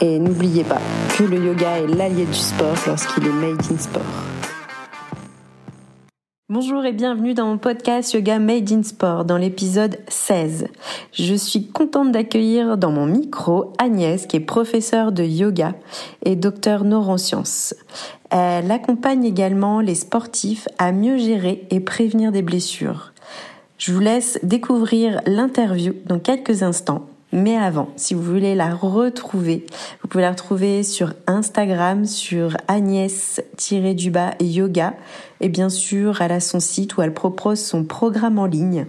Et n'oubliez pas que le yoga est l'allié du sport lorsqu'il est made in sport. Bonjour et bienvenue dans mon podcast Yoga Made in Sport dans l'épisode 16. Je suis contente d'accueillir dans mon micro Agnès qui est professeure de yoga et docteur neurosciences. Elle accompagne également les sportifs à mieux gérer et prévenir des blessures. Je vous laisse découvrir l'interview dans quelques instants. Mais avant, si vous voulez la retrouver, vous pouvez la retrouver sur Instagram, sur Agnès-yoga. Et bien sûr, elle a son site où elle propose son programme en ligne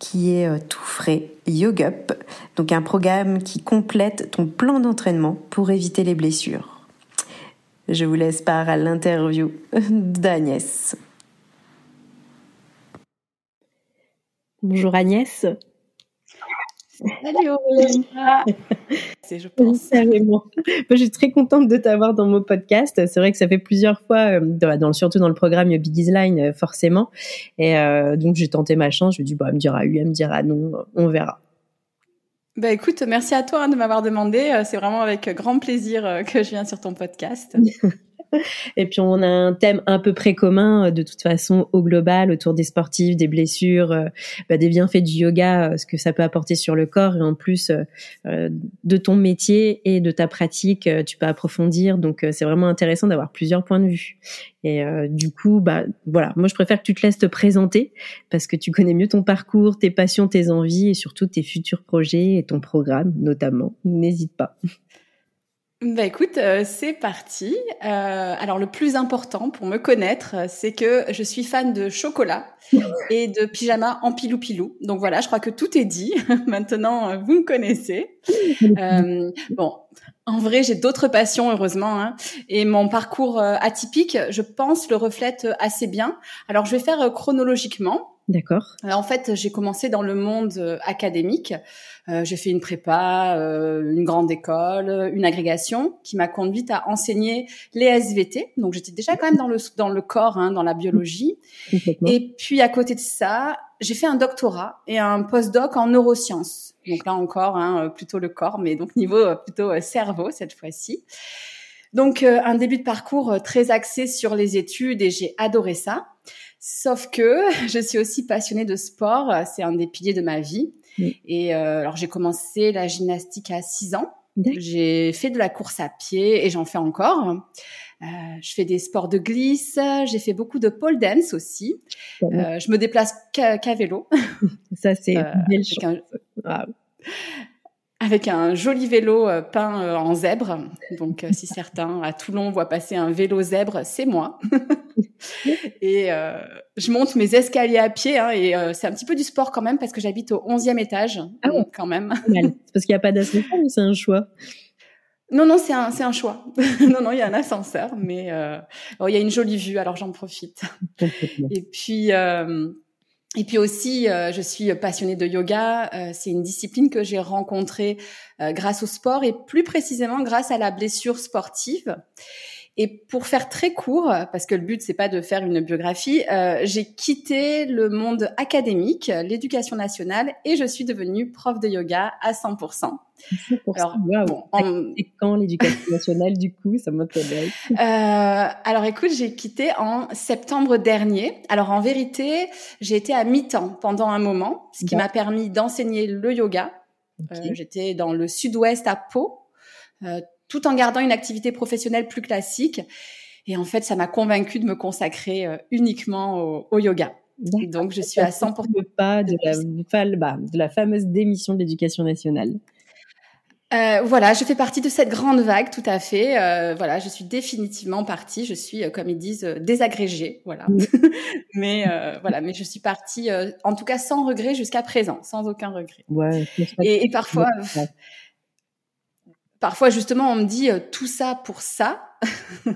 qui est euh, tout frais, YogaUp. Donc un programme qui complète ton plan d'entraînement pour éviter les blessures. Je vous laisse part à l'interview d'Agnès. Bonjour Agnès. Salut Aurélie. C'est, je pense. Moi, je suis très contente de t'avoir dans mon podcast. C'est vrai que ça fait plusieurs fois, euh, dans, surtout dans le programme Biggie's Line, euh, forcément. Et euh, donc, j'ai tenté ma chance. Je me dis, bah, elle me dira oui, elle me dira non, on verra. Bah écoute, merci à toi de m'avoir demandé. C'est vraiment avec grand plaisir que je viens sur ton podcast. Et puis on a un thème un peu près commun euh, de toute façon au global autour des sportifs, des blessures, euh, bah, des bienfaits du yoga, euh, ce que ça peut apporter sur le corps et en plus de ton métier et de ta pratique, tu peux approfondir. Donc c'est vraiment intéressant d'avoir plusieurs points de vue. Et du coup, bah voilà, moi je préfère que tu te laisses te présenter parce que tu connais mieux ton parcours, tes passions, tes envies et surtout tes futurs projets et ton programme notamment. N'hésite pas. Bah écoute, euh, c'est parti. Euh, alors le plus important pour me connaître, c'est que je suis fan de chocolat et de pyjama en pilou pilou. Donc voilà, je crois que tout est dit. Maintenant, euh, vous me connaissez. Euh, bon, en vrai, j'ai d'autres passions, heureusement, hein, et mon parcours atypique, je pense, le reflète assez bien. Alors je vais faire chronologiquement. D'accord. En fait, j'ai commencé dans le monde académique. Euh, j'ai fait une prépa, euh, une grande école, une agrégation qui m'a conduite à enseigner les SVT. Donc j'étais déjà quand même dans le dans le corps, hein, dans la biologie. Et puis à côté de ça, j'ai fait un doctorat et un postdoc en neurosciences. Donc là encore, hein, plutôt le corps, mais donc niveau euh, plutôt cerveau cette fois-ci. Donc un début de parcours très axé sur les études et j'ai adoré ça. Sauf que je suis aussi passionnée de sport, c'est un des piliers de ma vie. Et euh, alors j'ai commencé la gymnastique à 6 ans. J'ai fait de la course à pied et j'en fais encore. Euh, je fais des sports de glisse, j'ai fait beaucoup de pole dance aussi. Euh, je me déplace qu'à vélo. Ça c'est euh, belle chose avec un joli vélo euh, peint euh, en zèbre. Donc, euh, si certains à Toulon voient passer un vélo zèbre, c'est moi. et je monte mes escaliers à pied, hein, et c'est un petit peu du sport quand même parce que j'habite au 11e étage, ah donc quand même. parce qu'il n'y a pas d'ascenseur ou c'est un choix? Non, non, c'est un, c'est un choix. non, non, il y a un ascenseur, mais oh, il y a une jolie vue, alors j'en profite. et puis, et puis aussi, euh, je suis passionnée de yoga. Euh, c'est une discipline que j'ai rencontrée euh, grâce au sport et plus précisément grâce à la blessure sportive. Et pour faire très court, parce que le but c'est pas de faire une biographie, euh, j'ai quitté le monde académique, l'éducation nationale, et je suis devenue prof de yoga à 100%. 100%. Alors, wow. Et quand l'éducation nationale, du coup, ça m'intéresse. Euh, alors, écoute, j'ai quitté en septembre dernier. Alors, en vérité, j'ai été à mi-temps pendant un moment, ce qui m'a permis d'enseigner le yoga. Euh, J'étais dans le sud-ouest à Pau. Euh, tout en gardant une activité professionnelle plus classique. Et en fait, ça m'a convaincue de me consacrer euh, uniquement au, yoga. Donc, je suis à 100% pas de la, bah, de la fameuse démission de l'éducation nationale. Euh, voilà, je fais partie de cette grande vague, tout à fait. Euh, voilà, je suis définitivement partie. Je suis, comme ils disent, désagrégée. Voilà. mais voilà, mais je suis partie, en tout cas, sans regret jusqu'à présent, sans aucun regret. Ouais. Et, et, parfois, parfois justement on me dit tout ça pour ça,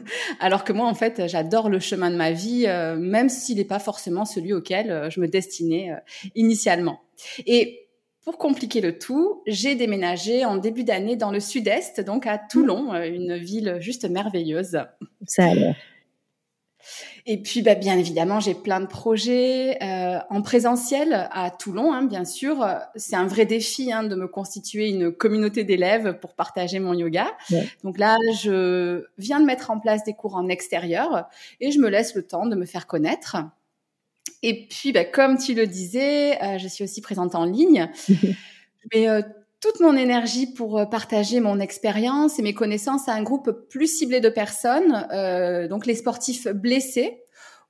alors que moi en fait j'adore le chemin de ma vie, même s'il n'est pas forcément celui auquel je me destinais initialement. Et pour compliquer le tout, j'ai déménagé en début d'année dans le sud-est, donc à Toulon, une ville juste merveilleuse. Ça a l'air. Et puis, bah, bien évidemment, j'ai plein de projets euh, en présentiel à Toulon, hein, bien sûr. C'est un vrai défi hein, de me constituer une communauté d'élèves pour partager mon yoga. Donc là, je viens de mettre en place des cours en extérieur et je me laisse le temps de me faire connaître. Et puis, bah, comme tu le disais, euh, je suis aussi présente en ligne. Mais euh, toute mon énergie pour euh, partager mon expérience et mes connaissances à un groupe plus ciblé de personnes, donc les sportifs blessés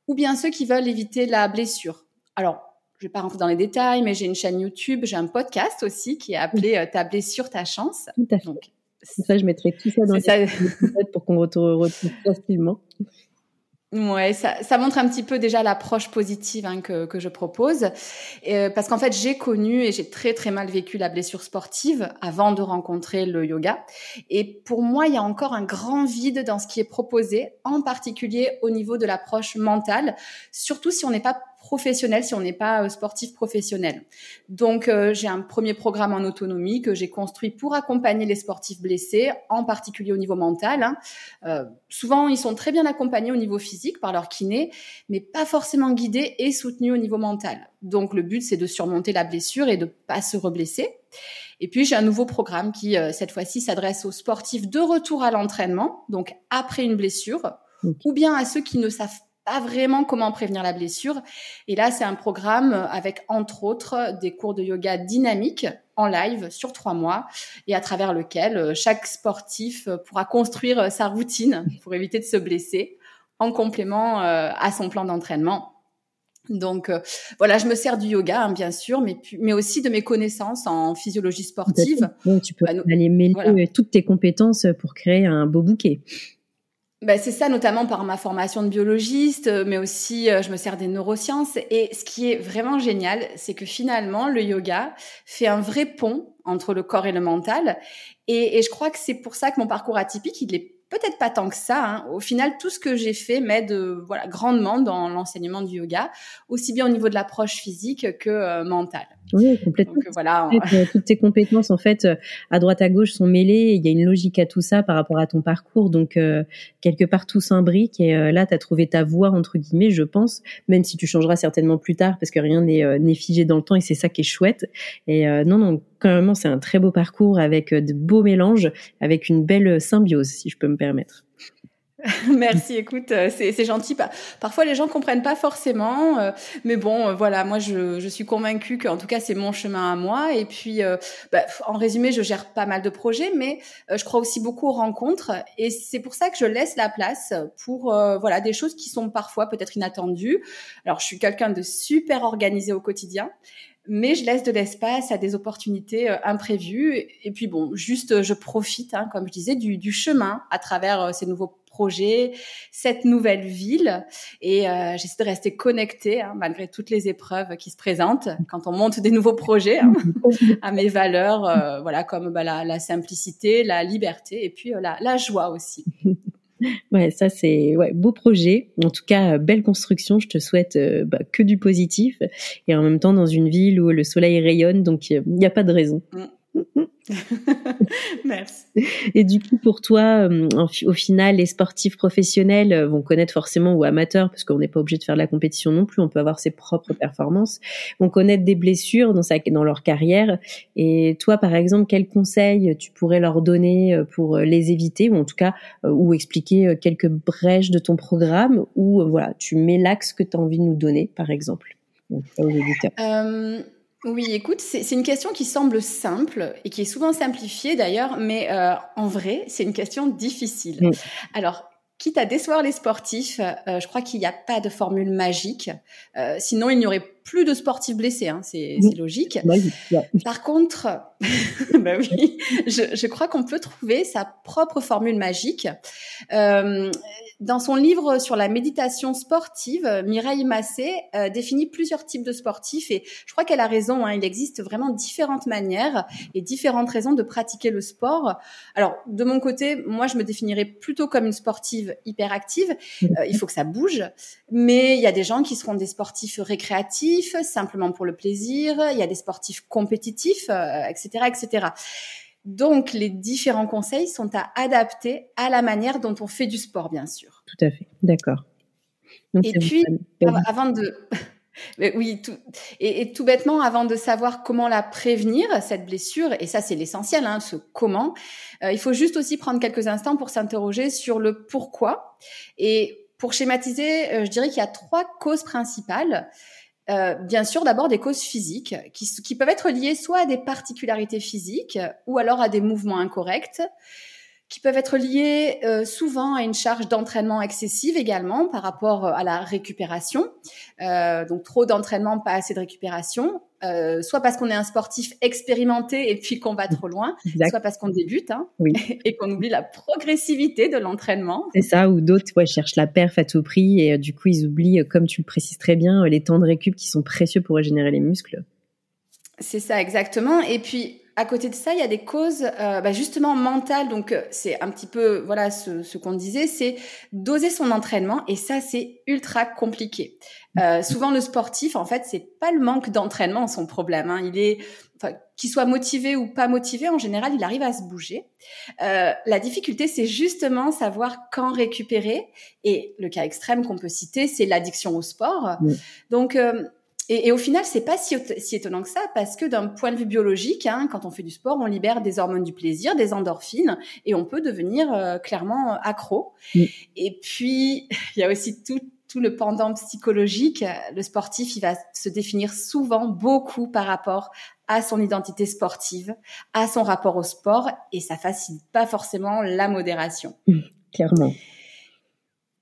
ou bien ceux qui veulent éviter la blessure. Alors, je vais pas rentrer dans les détails, mais j'ai une chaîne YouTube, j'ai un podcast aussi qui est appelé Ta blessure, ta chance. Tout à fait. Donc, ça, je mettrai tout ça dans les pour qu'on retrouve facilement. Ouais, ça, ça, montre un petit peu déjà l'approche positive hein, que, que, je propose, euh, parce qu'en fait j'ai connu et j'ai très très mal vécu la blessure sportive avant de rencontrer le yoga, et pour moi il y a encore un grand vide dans ce qui est proposé, en particulier au niveau de l'approche mentale, surtout si on n'est pas professionnel si on n'est pas euh, sportif professionnel. Donc euh, j'ai un premier programme en autonomie que j'ai construit pour accompagner les sportifs blessés, en particulier au niveau mental. Hein. Euh, souvent ils sont très bien accompagnés au niveau physique par leur kiné, mais pas forcément guidés et soutenus au niveau mental. Donc le but c'est de surmonter la blessure et de pas se reblesser. Et puis j'ai un nouveau programme qui cette fois-ci s'adresse aux sportifs de retour à l'entraînement, donc après une blessure, ou bien à ceux qui ne savent pas vraiment comment prévenir la blessure. Et là, c'est un programme avec, entre autres, des cours de yoga dynamiques en live sur trois mois et à travers lequel euh, chaque sportif euh, pourra construire euh, sa routine pour éviter de se blesser en complément à son plan d'entraînement. Donc voilà, je me sers du yoga, hein, bien sûr, mais, mais aussi de mes connaissances en physiologie sportive. tu peux bah, aller mêler toutes tes compétences pour créer un beau bouquet. Ben, c'est ça, notamment par ma formation de biologiste, euh, mais aussi euh, je me sers des neurosciences. Et ce qui est vraiment génial, c'est que finalement, le yoga fait un vrai pont entre le corps et le mental. Et, je crois que c'est pour ça que mon parcours atypique, il est peut-être pas tant que ça. Hein. Au final, tout ce que j'ai fait m'aide voilà grandement dans l'enseignement du yoga, aussi bien au niveau de l'approche physique que euh, mentale. Oui, complètement. Donc, voilà. Euh, toutes tes compétences, en fait, euh, à droite à gauche sont mêlées. Il y a une logique à tout ça par rapport à ton parcours. Donc, quelque part, tout s'imbrique. Et là, tu as trouvé ta voie, entre guillemets, je pense, même si tu changeras certainement plus tard, parce que rien n'est figé dans le temps et c'est ça qui est chouette. Et non, non, quand même, c'est un très beau parcours avec de beaux mélanges, avec une belle symbiose, si je peux me permettre. Merci, écoute, euh, c'est gentil. Parfois, les gens comprennent pas forcément, euh, mais bon, euh, voilà, moi, je, je suis convaincue qu'en tout cas, c'est mon chemin à moi. Et puis, bah, en résumé, je gère pas mal de projets, mais je crois aussi beaucoup aux rencontres. Et c'est pour ça que je laisse la place pour, voilà, des choses qui sont parfois peut-être inattendues. Alors, je suis quelqu'un de super organisé au quotidien mais je laisse de l'espace à des opportunités imprévues. Et puis bon, juste je profite, hein, comme je disais, du, du chemin à travers ces nouveaux projet, cette nouvelle ville. Et euh, j'essaie de rester connectée hein, malgré toutes les épreuves qui se présentent quand on monte des nouveaux projets hein, à mes valeurs, euh, voilà comme bah, la, simplicité, la liberté et puis euh, la, joie aussi. Ouais, ça c'est ouais, beau projet. En tout cas, belle construction. Je te souhaite bah, que du positif et en même temps dans une ville où le soleil rayonne, donc il n'y a pas de raison. Mm. Merci. Et du coup, pour toi, euh, au final, les sportifs professionnels euh, vont connaître forcément ou amateurs, parce qu'on n'est pas obligé de faire de la compétition non plus, on peut avoir ses propres performances, vont connaître des blessures dans, sa, dans leur carrière. Et toi, par exemple, quels conseils tu pourrais leur donner euh, pour les éviter, ou en tout cas, ou expliquer quelques brèches de ton programme, ou voilà, tu mets l'axe que tu as envie de nous donner, par exemple oui, écoute, c'est une question qui semble simple et qui est souvent simplifiée d'ailleurs, mais euh, en vrai, c'est une question difficile. Mm. Alors, quitte à décevoir les sportifs, euh, je crois qu'il n'y a pas de formule magique. Euh, sinon, il n'y aurait plus de sportifs blessés, hein, c'est logique. Par contre, bah oui, je, je crois qu'on peut trouver sa propre formule magique. Euh, dans son livre sur la méditation sportive, Mireille Massé euh, définit plusieurs types de sportifs et je crois qu'elle a raison. Hein, il existe vraiment différentes manières et différentes raisons de pratiquer le sport. Alors de mon côté, moi je me définirais plutôt comme une sportive hyperactive. Euh, il faut que ça bouge, mais il y a des gens qui seront des sportifs récréatifs, simplement pour le plaisir. Il y a des sportifs compétitifs, etc., euh, etc. Donc, les différents conseils sont à adapter à la manière dont on fait du sport, bien sûr. Tout à fait, d'accord. Et puis, avant de... oui, tout, et, tout bêtement, avant de savoir comment la prévenir, cette blessure, et ça c'est l'essentiel, hein, ce comment, euh, il faut juste aussi prendre quelques instants pour s'interroger sur le pourquoi. Et pour schématiser, euh, je dirais qu'il y a trois causes principales. Euh, bien sûr, d'abord des causes physiques qui, qui, peuvent être liées soit à des particularités physiques ou alors à des mouvements incorrects, qui peuvent être liées euh, souvent à une charge d'entraînement excessive également par rapport à la récupération. Euh, donc trop d'entraînement, pas assez de récupération. Euh, soit parce qu'on est un sportif expérimenté et puis qu'on va trop loin, soit parce qu'on débute hein, et qu'on oublie la progressivité de l'entraînement. C'est ça, ou d'autres ouais, cherchent la perf à tout prix et euh, du coup ils oublient, euh, comme tu le précises très bien, les temps de récup qui sont précieux pour régénérer les muscles. C'est ça, exactement. Et puis, à côté de ça, il y a des causes euh, bah justement mentales. Donc, euh, c'est un petit peu, voilà, ce, ce qu'on disait, c'est doser son entraînement. Et ça, c'est ultra compliqué. Euh, souvent, le sportif, en fait, c'est pas le manque d'entraînement son problème. Hein. Il est, enfin, qu'il soit motivé ou pas motivé, en général, il arrive à se bouger. Euh, la difficulté, c'est justement savoir quand récupérer. Et le cas extrême qu'on peut citer, c'est l'addiction au sport. Donc euh, et, et, au final, c'est pas si, si, étonnant que ça, parce que d'un point de vue biologique, hein, quand on fait du sport, on libère des hormones du plaisir, des endorphines, et on peut devenir euh, clairement accro. Et puis, il y a aussi tout, tout le pendant psychologique. Le sportif, il va se définir souvent beaucoup par rapport à son identité sportive, à son rapport au sport, et ça facilite pas forcément la modération. clairement.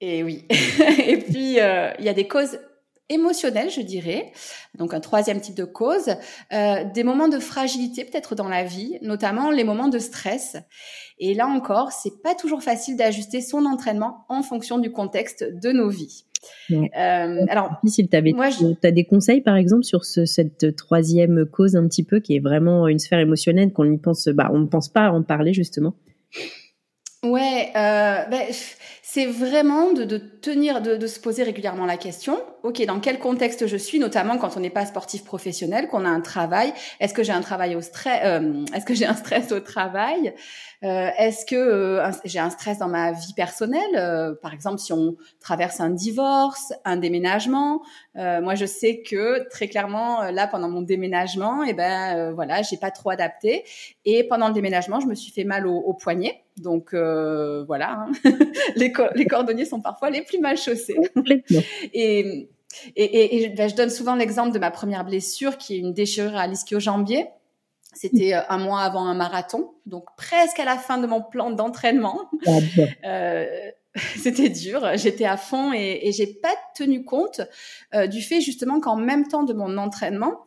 Et oui. et puis, euh, il y a des causes émotionnel, je dirais. Donc un troisième type de cause, euh, des moments de fragilité peut-être dans la vie, notamment les moments de stress. Et là encore, c'est pas toujours facile d'ajuster son entraînement en fonction du contexte de nos vies. Euh, alors, si tu as des conseils par exemple sur ce, cette troisième cause un petit peu qui est vraiment une sphère émotionnelle qu'on n'y pense, bah, on ne pense pas à en parler justement? Ouais, euh, ben, c'est vraiment de, tenir, de, de, se poser régulièrement la question. Ok, dans quel contexte je suis, notamment quand on n'est pas sportif professionnel, qu'on a un travail. Est-ce que j'ai un travail au stress euh, Est-ce que j'ai un stress au travail? Euh, Est-ce que euh, j'ai un stress dans ma vie personnelle euh, Par exemple, si on traverse un divorce, un déménagement. moi, je sais que très clairement, là, pendant mon déménagement, et eh ben voilà, j'ai pas trop adapté. Et pendant le déménagement, je me suis fait mal au, au poignet. Donc voilà, hein. les, les cordonniers sont parfois les plus mal chaussés. et et, et, ben, je donne souvent l'exemple de ma première blessure, qui est une déchirure à l'ischio-jambier. C'était euh, un mois avant un marathon, donc presque à la fin de mon plan d'entraînement. Ah, euh, c'était dur, j'étais à fond et, et j'ai pas tenu compte euh, du fait justement qu'en même temps de mon entraînement,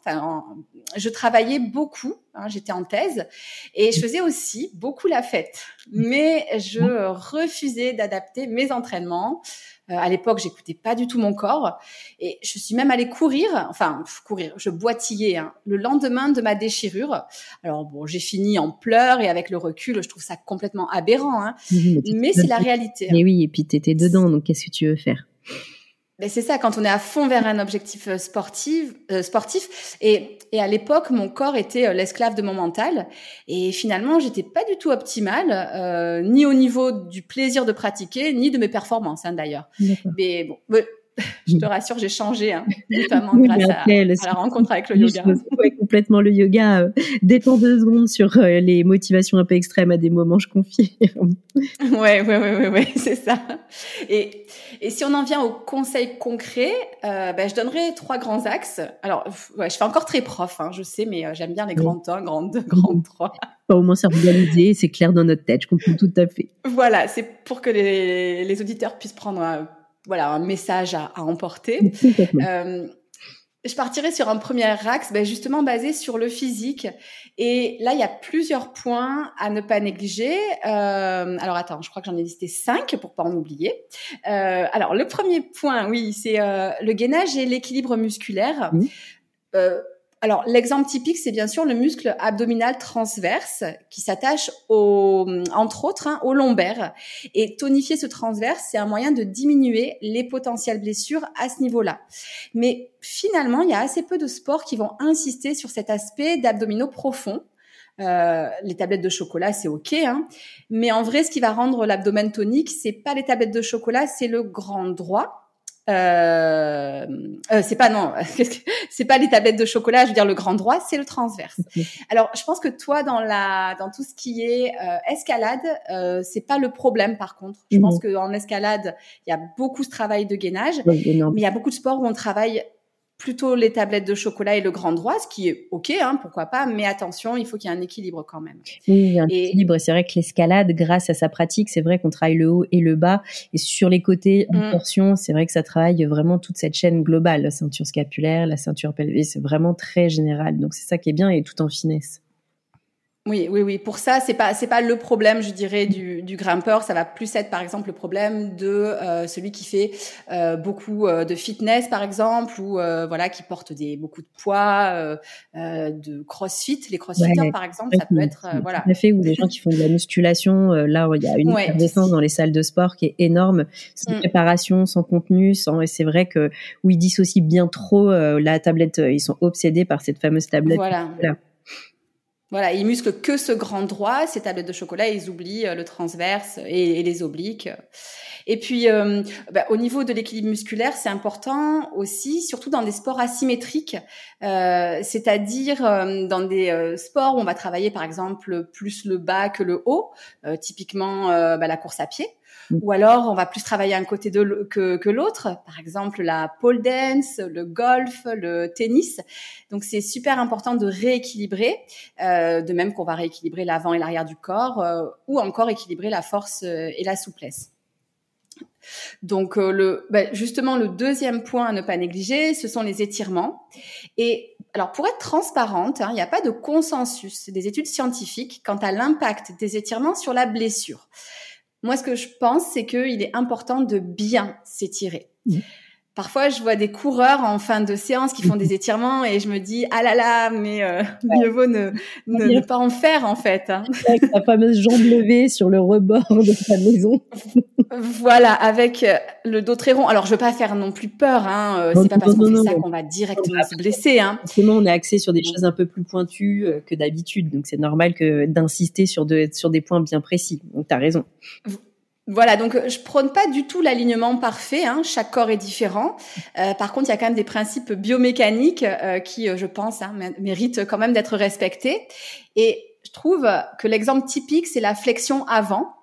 je travaillais beaucoup, hein, j'étais en thèse et je faisais aussi beaucoup la fête, mais je refusais d'adapter mes entraînements euh, à l'époque, j'écoutais pas du tout mon corps et je suis même allée courir, enfin courir, je boitillais hein, le lendemain de ma déchirure. Alors bon, j'ai fini en pleurs et avec le recul, je trouve ça complètement aberrant, hein. mais, c'est la réalité. Mais oui, et puis tu étais dedans, donc qu'est-ce que tu veux faire? Mais c'est ça, quand on est à fond vers un objectif euh, sportif, euh, sportif. Et, et à l'époque, mon corps était euh, l'esclave de mon mental. Et finalement, j'étais pas du tout optimale, euh, ni au niveau du plaisir de pratiquer, ni de mes performances, hein, d'ailleurs. Mais bon, je te rassure, j'ai changé, hein, notamment grâce à, la rencontre avec le yoga. Oui, complètement le yoga. Euh, détend deux secondes sur euh, les motivations un peu extrêmes à des moments, je confie. ouais, ouais, ouais, ouais, ouais c'est ça. Et, et si on en vient aux conseils concrets, euh, ben, je donnerai trois grands axes. Alors, ouais, je fais encore très prof, hein, je sais, mais euh, j'aime bien les grands temps, grandes deux, grandes trois. au moins c'est organisé, c'est clair dans notre tête, je comprends tout à fait. Voilà, c'est pour que les, les auditeurs puissent prendre un voilà un message à, à emporter. Euh, je partirai sur un premier axe, ben justement basé sur le physique. Et là, il y a plusieurs points à ne pas négliger. Euh, alors attends, je crois que j'en ai listé cinq pour pas en oublier. Euh, alors le premier point, oui, c'est euh, le gainage et l'équilibre musculaire. Euh, alors, l'exemple typique, c'est bien sûr le muscle abdominal transverse qui s'attache au, entre autres, hein, au lombaire. Et tonifier ce transverse, c'est un moyen de diminuer les potentielles blessures à ce niveau-là. Mais finalement, il y a assez peu de sports qui vont insister sur cet aspect d'abdominaux profonds. Euh, les tablettes de chocolat, c'est ok, hein. mais en vrai, ce qui va rendre l'abdomen tonique, c'est pas les tablettes de chocolat, c'est le grand droit euh, euh, c'est pas non, c'est pas les tablettes de chocolat, je veux dire le grand droit, c'est le transverse. Alors, je pense que toi, dans la, dans tout ce qui est euh, escalade, euh, c'est pas le problème. Par contre, je pense que en escalade, il y a beaucoup de travail de gainage, mais il y a beaucoup de sports où on travaille plutôt les tablettes de chocolat et le grand droit, ce qui est ok, hein, pourquoi pas, mais attention, il faut qu'il y ait un équilibre quand même. Oui, il y a un équilibre. C'est vrai que l'escalade, grâce à sa pratique, c'est vrai qu'on travaille le haut et le bas, et sur les côtés, en mm. portion, c'est vrai que ça travaille vraiment toute cette chaîne globale, la ceinture scapulaire, la ceinture pelvienne, c'est vraiment très général. Donc c'est ça qui est bien et tout en finesse. Oui, oui, oui. Pour ça, c'est pas c'est pas le problème, je dirais, du, du grimpeur. Ça va plus être, par exemple, le problème de euh, celui qui fait euh, beaucoup euh, de fitness, par exemple, ou voilà, qui porte des beaucoup de poids, de CrossFit. Les CrossFitters, par exemple, ça peut être voilà. Tout à fait. Ou des gens qui font de la musculation. là, il y a une ouais. dans les salles de sport qui est énorme, sans mm. préparation, sans contenu, sans. Et c'est vrai que où ils dissocient bien trop la tablette. Ils sont obsédés par cette fameuse tablette. Voilà. voilà. Voilà, ils musclent que ce grand droit, ces tablettes de chocolat, ils oublient euh, le transverse et, les obliques. Et puis, euh, bah, au niveau de l'équilibre musculaire, c'est important aussi, surtout dans des sports asymétriques, euh, c'est-à-dire euh, dans des euh, sports où on va travailler par exemple plus le bas que le haut, typiquement bah, la course à pied. Mm. Ou alors, on va plus travailler un côté de, que, l'autre. Par exemple, la pole dance, le golf, le tennis. Donc, c'est super important de rééquilibrer, euh, de même qu'on va rééquilibrer l'avant et l'arrière du corps, euh, ou encore équilibrer la force euh, et la souplesse. Donc, le, ben, justement, le deuxième point à ne pas négliger, ce sont les étirements. Et alors, pour être transparente, hein, il n'y a pas de consensus des études scientifiques quant à l'impact des étirements sur la blessure. Moi, ce que je pense, c'est qu'il est important de bien s'étirer. Mmh. Parfois, je vois des coureurs en fin de séance qui font des étirements et je me dis ah là là, mais euh, mieux vaut ne, ne, pas en faire en fait. Hein. Avec la fameuse jambe levée sur le rebord de ta maison. voilà, avec euh, le dos très rond. Alors, je veux pas faire non plus peur. Hein. Euh, c'est pas parce qu'on fait ça qu'on va directement se blesser. Hein. Forcément, on est axé sur des choses un peu plus pointues que d'habitude, donc c'est normal que d'insister sur, de, sur des points bien précis. Donc, tu as raison. Voilà, donc je prône pas du tout l'alignement parfait. Hein, chaque corps est différent. Euh, par contre, il y a quand même des principes biomécaniques euh, qui, euh, je pense, hein, méritent quand même d'être respectés. Et je trouve que l'exemple typique, c'est la flexion avant.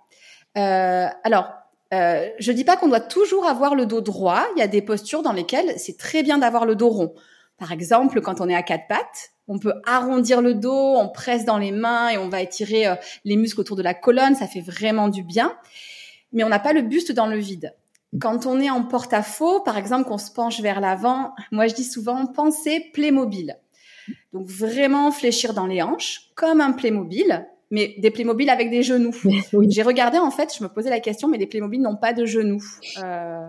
alors, je dis pas qu'on doit toujours avoir le dos droit. Il y a des postures dans lesquelles c'est très bien d'avoir le dos rond. Par exemple, quand on est à quatre pattes, on peut arrondir le dos, on presse dans les mains et on va étirer les muscles autour de la colonne. Ça fait vraiment du bien mais on n'a pas le buste dans le vide. Quand on est en porte-à-faux, par exemple, qu'on se penche vers l'avant, moi je dis souvent penser Playmobil. Donc vraiment fléchir dans les hanches, comme un Playmobil, mais des Playmobil avec des genoux. J'ai regardé en fait, je me posais la question, mais les Playmobil n'ont pas de genoux. Euh,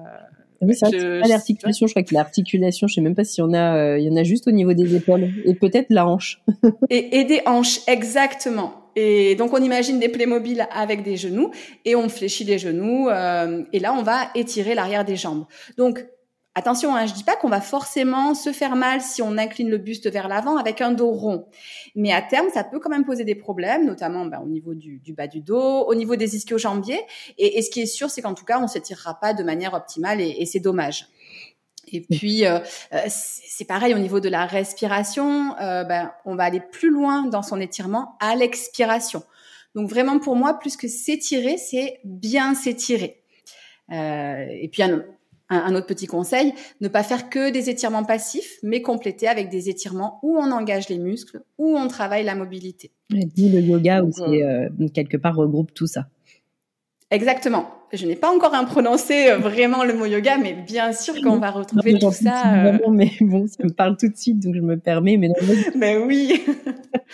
oui, c'est pas l'articulation. Je crois que l'articulation, je sais même pas si on a, euh, il y en a juste au niveau des épaules et peut-être la hanche. et, et des hanches, exactement. Et donc on imagine des Playmobil avec des genoux et on fléchit les genoux euh, et là on va étirer l'arrière des jambes. Donc attention, hein, je dis pas qu'on va forcément se faire mal si on incline le buste vers l'avant avec un dos rond, mais à terme ça peut quand même poser des problèmes, notamment ben, au niveau du, du, bas du dos, au niveau des ischio-jambiers. Et, et, ce qui est sûr, c'est qu'en tout cas on s'étirera pas de manière optimale et, et c'est dommage. Et puis, euh, euh, c'est pareil au niveau de la respiration, euh, ben, on va aller plus loin dans son étirement à l'expiration. Donc vraiment pour moi, plus que s'étirer, c'est bien s'étirer. et puis un, un, autre petit conseil, ne pas faire que des étirements passifs, mais compléter avec des étirements où on engage les muscles, où on travaille la mobilité. Et dit le yoga aussi, quelque part regroupe tout ça. Exactement. Je n'ai pas encore un prononcé euh, vraiment le mot yoga, mais bien sûr qu'on va retrouver tout ça. Euh... mais bon, ça me parle tout de suite, donc je me permets. Mais, mais oui.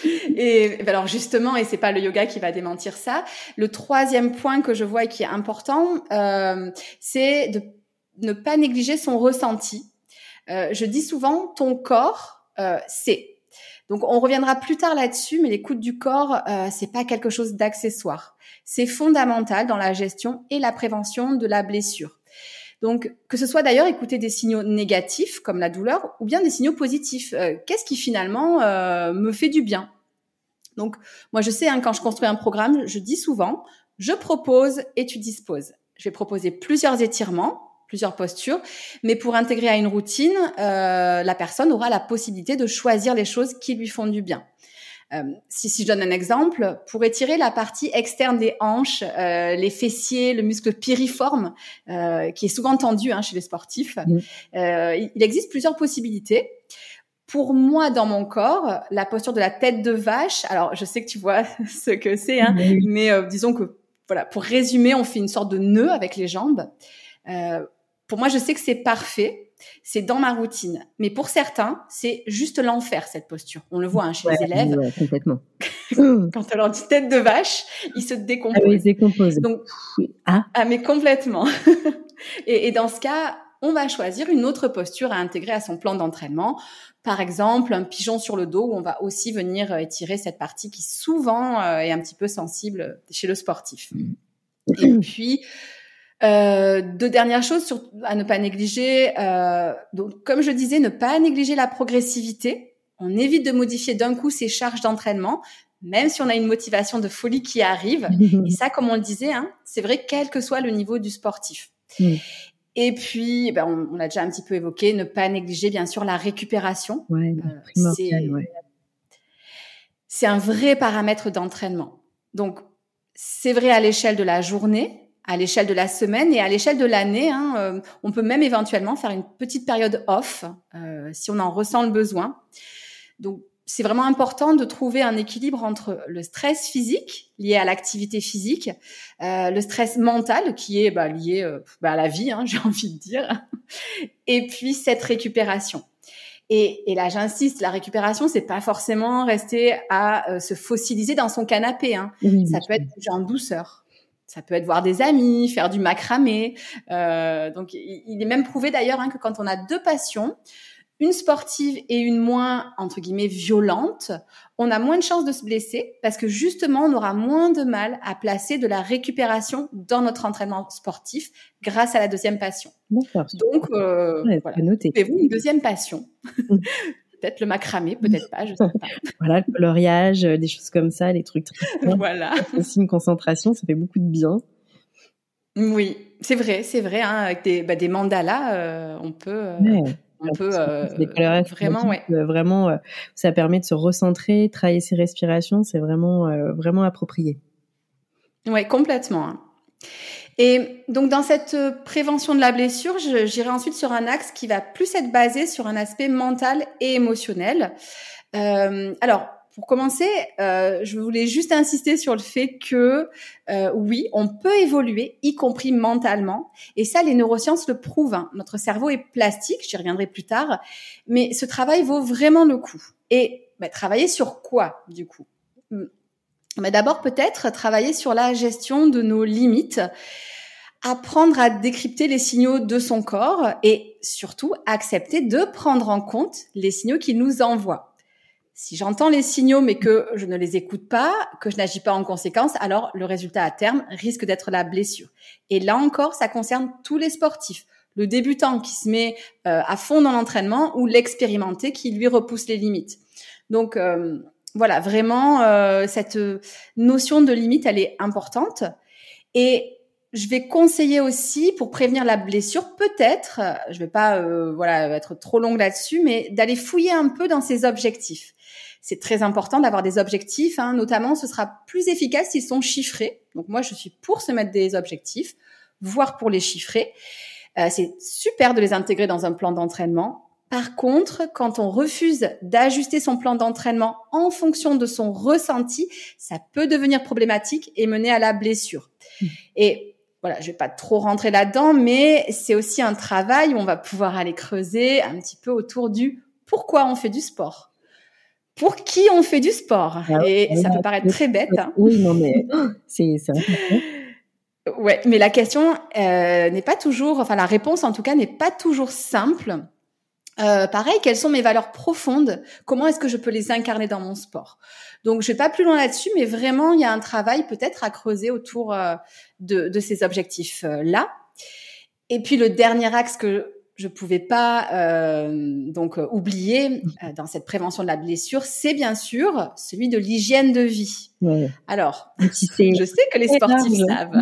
et ben alors justement, et c'est pas le yoga qui va démentir ça. Le troisième point que je vois et qui est important, euh, c'est de ne pas négliger son ressenti. Euh, je dis souvent, ton corps, euh, c'est. Donc on reviendra plus tard là-dessus, mais l'écoute du corps, euh, c'est pas quelque chose d'accessoire. C'est fondamental dans la gestion et la prévention de la blessure. Donc, que ce soit d'ailleurs écouter des signaux négatifs comme la douleur ou bien des signaux positifs. Euh, qu'est-ce qui finalement euh, me fait du bien? Donc, moi, je sais, hein, quand je construis un programme, je dis souvent, je propose et tu disposes. Je vais proposer plusieurs étirements plusieurs postures, mais pour intégrer à une routine, euh, la personne aura la possibilité de choisir les choses qui lui font du bien. Euh, si, si je donne un exemple, pour étirer la partie externe des hanches, euh, les fessiers, le muscle piriforme, euh, qui est souvent tendu hein, chez les sportifs, euh, il existe plusieurs possibilités. Pour moi, dans mon corps, la posture de la tête de vache. Alors, je sais que tu vois ce que c'est, hein, mais euh, disons que voilà, pour résumer, on fait une sorte de nœud avec les jambes. Euh, pour moi, je sais que c'est parfait, c'est dans ma routine. Mais pour certains, c'est juste l'enfer cette posture. On le voit hein, chez les élèves. Ouais, complètement. Quand on leur dit tête de vache, ils se décomposent. Ah oui, ils se décomposent. Donc, ah. ah mais complètement. et, et dans ce cas, on va choisir une autre posture à intégrer à son plan d'entraînement. Par exemple, un pigeon sur le dos où on va aussi venir étirer cette partie qui souvent euh, est un petit peu sensible chez le sportif. Mm. Et puis, euh, deux dernières choses sur, à ne pas négliger. Euh, donc, comme je disais, ne pas négliger la progressivité. On évite de modifier d'un coup ses charges d'entraînement, même si on a une motivation de folie qui arrive. Et ça, comme on le disait, hein, c'est vrai quel que soit le niveau du sportif. Mm. Et puis, ben, on, on l'a déjà un petit peu évoqué, ne pas négliger bien sûr la récupération. Ouais, euh, c'est ouais. un vrai paramètre d'entraînement. Donc, c'est vrai à l'échelle de la journée, à l'échelle de la semaine et à l'échelle de l'année. Hein, euh, on peut même éventuellement faire une petite période off euh, si on en ressent le besoin. Donc, c'est vraiment important de trouver un équilibre entre le stress physique lié à l'activité physique, euh, le stress mental qui est bah, lié euh, bah, à la vie, hein, j'ai envie de dire, et puis cette récupération. Et, et là, j'insiste, la récupération, c'est pas forcément rester à euh, se fossiliser dans son canapé. Hein. Oui, Ça peut être bouger en douceur. Ça peut être voir des amis, faire du macramé. Euh, donc, il est même prouvé d'ailleurs hein, que quand on a deux passions, une sportive et une moins, entre guillemets, violente, on a moins de chances de se blesser parce que justement, on aura moins de mal à placer de la récupération dans notre entraînement sportif grâce à la deuxième passion. Donc, euh, ouais, voilà. vous une deuxième passion. peut-être le macramé, peut-être pas, je sais pas. voilà, le coloriage, euh, des choses comme ça, des trucs très Voilà. Aussi une concentration, ça fait beaucoup de bien. Oui, c'est vrai, c'est vrai. Hein, avec des, bah, des mandalas, euh, on peut. Euh, ouais. On peut euh, vraiment, ouais. vraiment, ça permet de se recentrer, travailler ses respirations, c'est vraiment, vraiment approprié. Ouais, complètement. Hein. Et donc dans cette euh, prévention de la blessure, j'irai ensuite sur un axe qui va plus être basé sur un aspect mental et émotionnel. Euh, alors pour commencer, euh, je voulais juste insister sur le fait que euh, oui, on peut évoluer, y compris mentalement. Et ça, les neurosciences le prouvent. Hein. Notre cerveau est plastique, j'y reviendrai plus tard. Mais ce travail vaut vraiment le coup. Et bah, travailler sur quoi, du coup? Mais d'abord peut-être travailler sur la gestion de nos limites, apprendre à décrypter les signaux de son corps et surtout accepter de prendre en compte les signaux qu'il nous envoie. Si j'entends les signaux mais que je ne les écoute pas, que je n'agis pas en conséquence, alors le résultat à terme risque d'être la blessure. Et là encore, ça concerne tous les sportifs. Le débutant qui se met euh, à fond dans l'entraînement ou l'expérimenté qui lui repousse les limites. Donc euh, voilà, vraiment, euh, cette notion de limite, elle est importante. Et je vais conseiller aussi, pour prévenir la blessure, peut-être, je vais pas euh, voilà être trop longue là-dessus, mais d'aller fouiller un peu dans ses objectifs. C'est très important d'avoir des objectifs, hein, notamment ce sera plus efficace s'ils sont chiffrés. Donc moi, je suis pour se mettre des objectifs, voire pour les chiffrer. Euh, c'est super de les intégrer dans un plan d'entraînement. Par contre, quand on refuse d'ajuster son plan d'entraînement en fonction de son ressenti, ça peut devenir problématique et mener à la blessure. Et voilà, je vais pas trop rentrer là-dedans, mais c'est aussi un travail où on va pouvoir aller creuser un petit peu autour du pourquoi on fait du sport. Pour qui on fait du sport ah, Et ça peut paraître très bête. Hein. Oui, non, mais c'est Ouais, mais la question euh, n'est pas toujours, enfin la réponse en tout cas n'est pas toujours simple. Euh, pareil, quelles sont mes valeurs profondes? Comment est-ce que je peux les incarner dans mon sport? Donc, je vais pas plus loin là-dessus, mais vraiment, il y a un travail peut-être à creuser autour euh, de, de, ces objectifs-là. Et puis, le dernier axe que je pouvais pas euh, donc euh, oublier euh, dans cette prévention de la blessure, c'est bien sûr celui de l'hygiène de vie. Alors, je sais que les sportifs savent.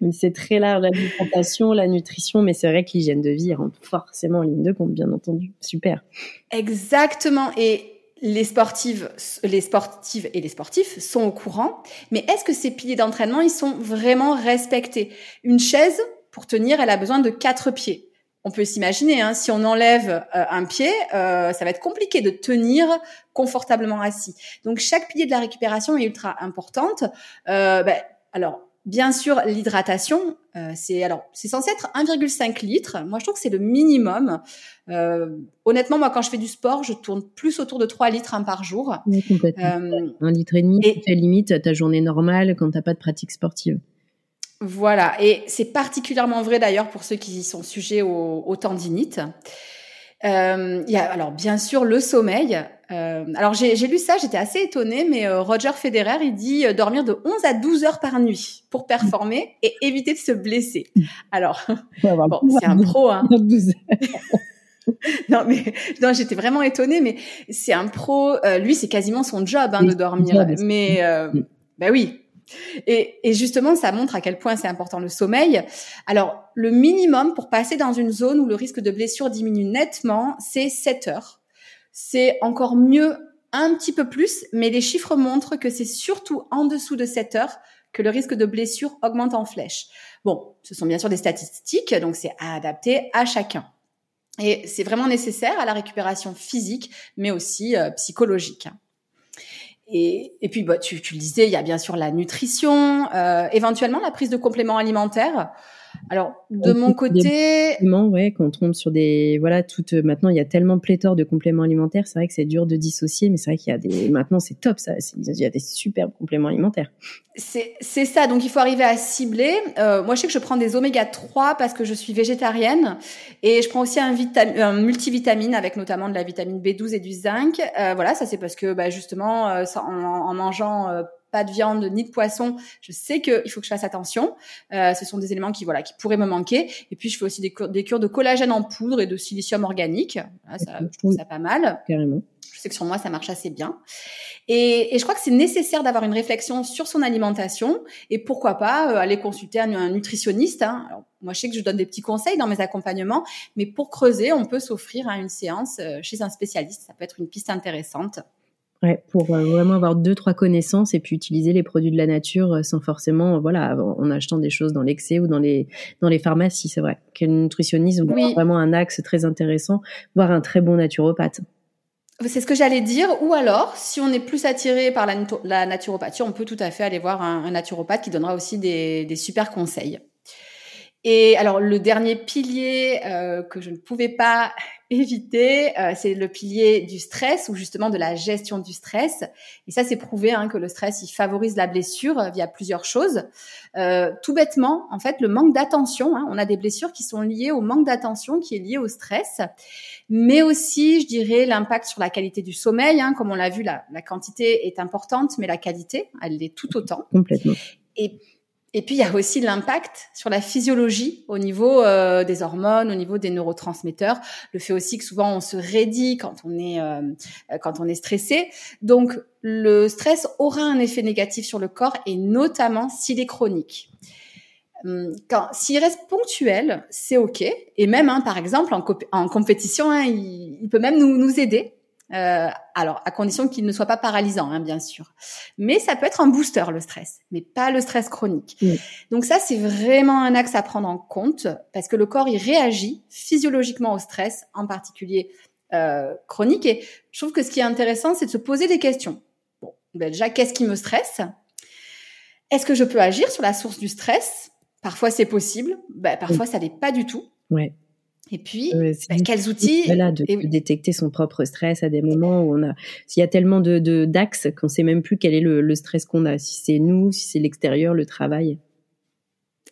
Mais c'est très large l'alimentation, la nutrition, mais c'est vrai que l'hygiène de vie rentre forcément en ligne de compte, bien entendu. Super. Exactement. Et les sportives, les sportives et les sportifs sont au courant. Mais est-ce que ces piliers d'entraînement, ils sont vraiment respectés? Une chaise, pour tenir, elle a besoin de quatre pieds on peut s'imaginer, hein, si on enlève euh, un pied, euh, ça va être compliqué de tenir confortablement assis. Donc chaque pilier de la récupération est ultra importante. Euh, ben, alors bien sûr l'hydratation, c'est alors c'est censé être 1,5 litre. Moi je trouve que c'est le minimum. honnêtement moi quand je fais du sport, je tourne plus autour de 3 litres hein, par jour. un litre et demi, c'est limite ta journée normale quand t'as pas de pratique sportive. Voilà, et c'est particulièrement vrai d'ailleurs pour ceux qui sont sujets aux au tendinites. Euh, il y a alors bien sûr le sommeil. Euh, alors j'ai lu ça, j'étais assez étonnée, mais euh, Roger Federer il dit euh, dormir de 11 à 12 heures par nuit pour performer et éviter de se blesser. Alors bon, c'est un pro. Hein. non mais non j'étais vraiment étonnée, mais c'est un pro. lui c'est quasiment son job hein, de dormir. Mais bah oui, et, et, justement, ça montre à quel point c'est important le sommeil. Alors, le minimum pour passer dans une zone où le risque de blessure diminue nettement, c'est 7 heures. C'est encore mieux un petit peu plus, mais les chiffres montrent que c'est surtout en dessous de 7 heures que le risque de blessure augmente en flèche. Bon, ce sont bien sûr des statistiques, donc c'est à adapter à chacun. Et c'est vraiment nécessaire à la récupération physique, mais aussi euh, psychologique. Et, et puis, bah, tu, tu, le disais, il y a bien sûr la nutrition, euh, éventuellement la prise de compléments alimentaires. Alors de mon côté, ouais, quand on tombe sur des voilà, toutes maintenant il y a tellement pléthore de compléments alimentaires, c'est vrai que c'est dur de dissocier, mais c'est vrai qu'il y a des maintenant c'est top ça, il y a des superbes compléments alimentaires. C'est c'est ça, donc il faut arriver à cibler. Euh, moi je sais que je prends des oméga 3 parce que je suis végétarienne et je prends aussi un, un multivitamine avec notamment de la vitamine B12 et du zinc. Euh, voilà, ça c'est parce que bah, justement euh, en, en, mangeant euh, pas de viande ni de poisson, je sais qu'il faut que je fasse attention. Euh, ce sont des éléments qui voilà qui pourraient me manquer. Et puis je fais aussi des, des cures de collagène en poudre et de silicium organique. ça, je trouve ça pas mal. Carrément. Je sais que sur moi ça marche assez bien. Et, et je crois que c'est nécessaire d'avoir une réflexion sur son alimentation et pourquoi pas euh, aller consulter un, un nutritionniste. Hein. Alors, moi je sais que je donne des petits conseils dans mes accompagnements, mais pour creuser, on peut s'offrir à une séance euh, chez un spécialiste. Ça peut être une piste intéressante. Ouais, pour euh, vraiment avoir deux trois connaissances et puis utiliser les produits de la nature euh, sans forcément voilà en achetant des choses dans l'excès ou dans les dans les pharmacies c'est vrai que le nutritionnisme vraiment un axe très intéressant voire un très bon naturopathe c'est ce que j'allais dire. Ou alors, si on est plus attiré par la, la naturopathie, on peut tout à fait aller voir un, un naturopathe qui donnera aussi des, des, super conseils. Et alors, le dernier pilier euh, que je ne pouvais pas éviter, euh, c'est le pilier du stress ou justement de la gestion du stress. Et ça, c'est prouvé hein, que le stress, il favorise la blessure euh, via plusieurs choses. Euh, tout bêtement, en fait, le manque d'attention. Hein, on a des blessures qui sont liées au manque d'attention qui est lié au stress, mais aussi, je dirais, l'impact sur la qualité du sommeil. Hein, comme on l'a vu, la, la quantité est importante, mais la qualité, elle l'est tout autant. Complètement. Et et puis il y a aussi l'impact sur la physiologie au niveau euh, des hormones, au niveau des neurotransmetteurs. Le fait aussi que souvent on se raidit quand on est euh, quand on est stressé. Donc le stress aura un effet négatif sur le corps et notamment s'il est chronique. Hum, quand s'il reste ponctuel, c'est ok. Et même, hein, par exemple, en, compétition, hein, il, peut même nous aider. Euh, alors, à condition qu'il ne soit pas paralysant, hein, bien sûr. Mais ça peut être un booster, le stress, mais pas le stress chronique. Donc ça, c'est vraiment un axe à prendre en compte parce que le corps, il réagit physiologiquement au stress, en particulier euh, chronique. Et je trouve que ce qui est intéressant, c'est de se poser des questions. Bon, ben déjà, qu'est-ce qui me stresse? Est-ce que je peux agir sur la source du stress? Parfois c'est possible, ben, parfois ça n'est pas du tout. Ouais. Et puis, euh, ben, quels outils Voilà, de, détecter son propre stress à des moments où on a, s'il y a tellement de d'axes qu'on sait même plus quel est le stress qu'on a, si c'est nous, si c'est l'extérieur, le travail.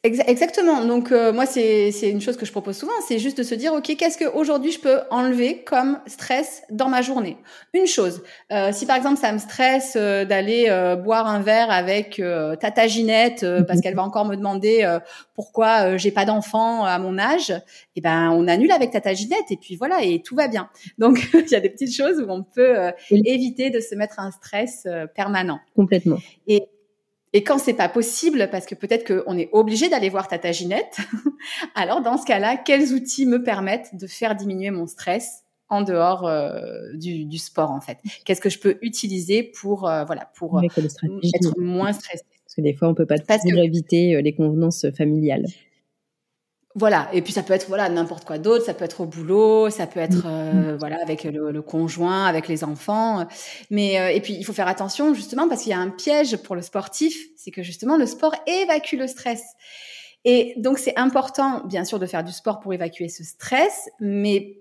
Exactement. Donc euh, moi c'est c'est une chose que je propose souvent, c'est juste de se dire ok qu'est-ce que aujourd'hui je peux enlever comme stress dans ma journée? Une chose, euh, si par exemple ça me stresse euh, d'aller boire un verre avec Tata Ginette parce qu'elle va encore me demander pourquoi j'ai pas d'enfant à mon âge, eh ben on annule avec Tata Ginette et puis voilà et tout va bien. Donc il y a des petites choses où on peut éviter de se mettre un stress permanent. Complètement. Et et quand c'est pas possible, parce que peut-être qu'on est obligé d'aller voir Tata Ginette, alors dans ce cas-là, quels outils me permettent de faire diminuer mon stress en dehors euh, du, du, sport en fait? Qu'est-ce que je peux utiliser pour euh, voilà pour être moins stressé Parce que des fois, on peut pas toujours éviter euh, les convenances familiales. Voilà. Et puis ça peut être voilà n'importe quoi d'autre. Ça peut être au boulot, ça peut être euh, voilà avec le, conjoint, avec les enfants. Mais euh, et puis il faut faire attention justement parce qu'il y a un piège pour le sportif, c'est que justement le sport évacue le stress. Et donc c'est important bien sûr de faire du sport pour évacuer ce stress, mais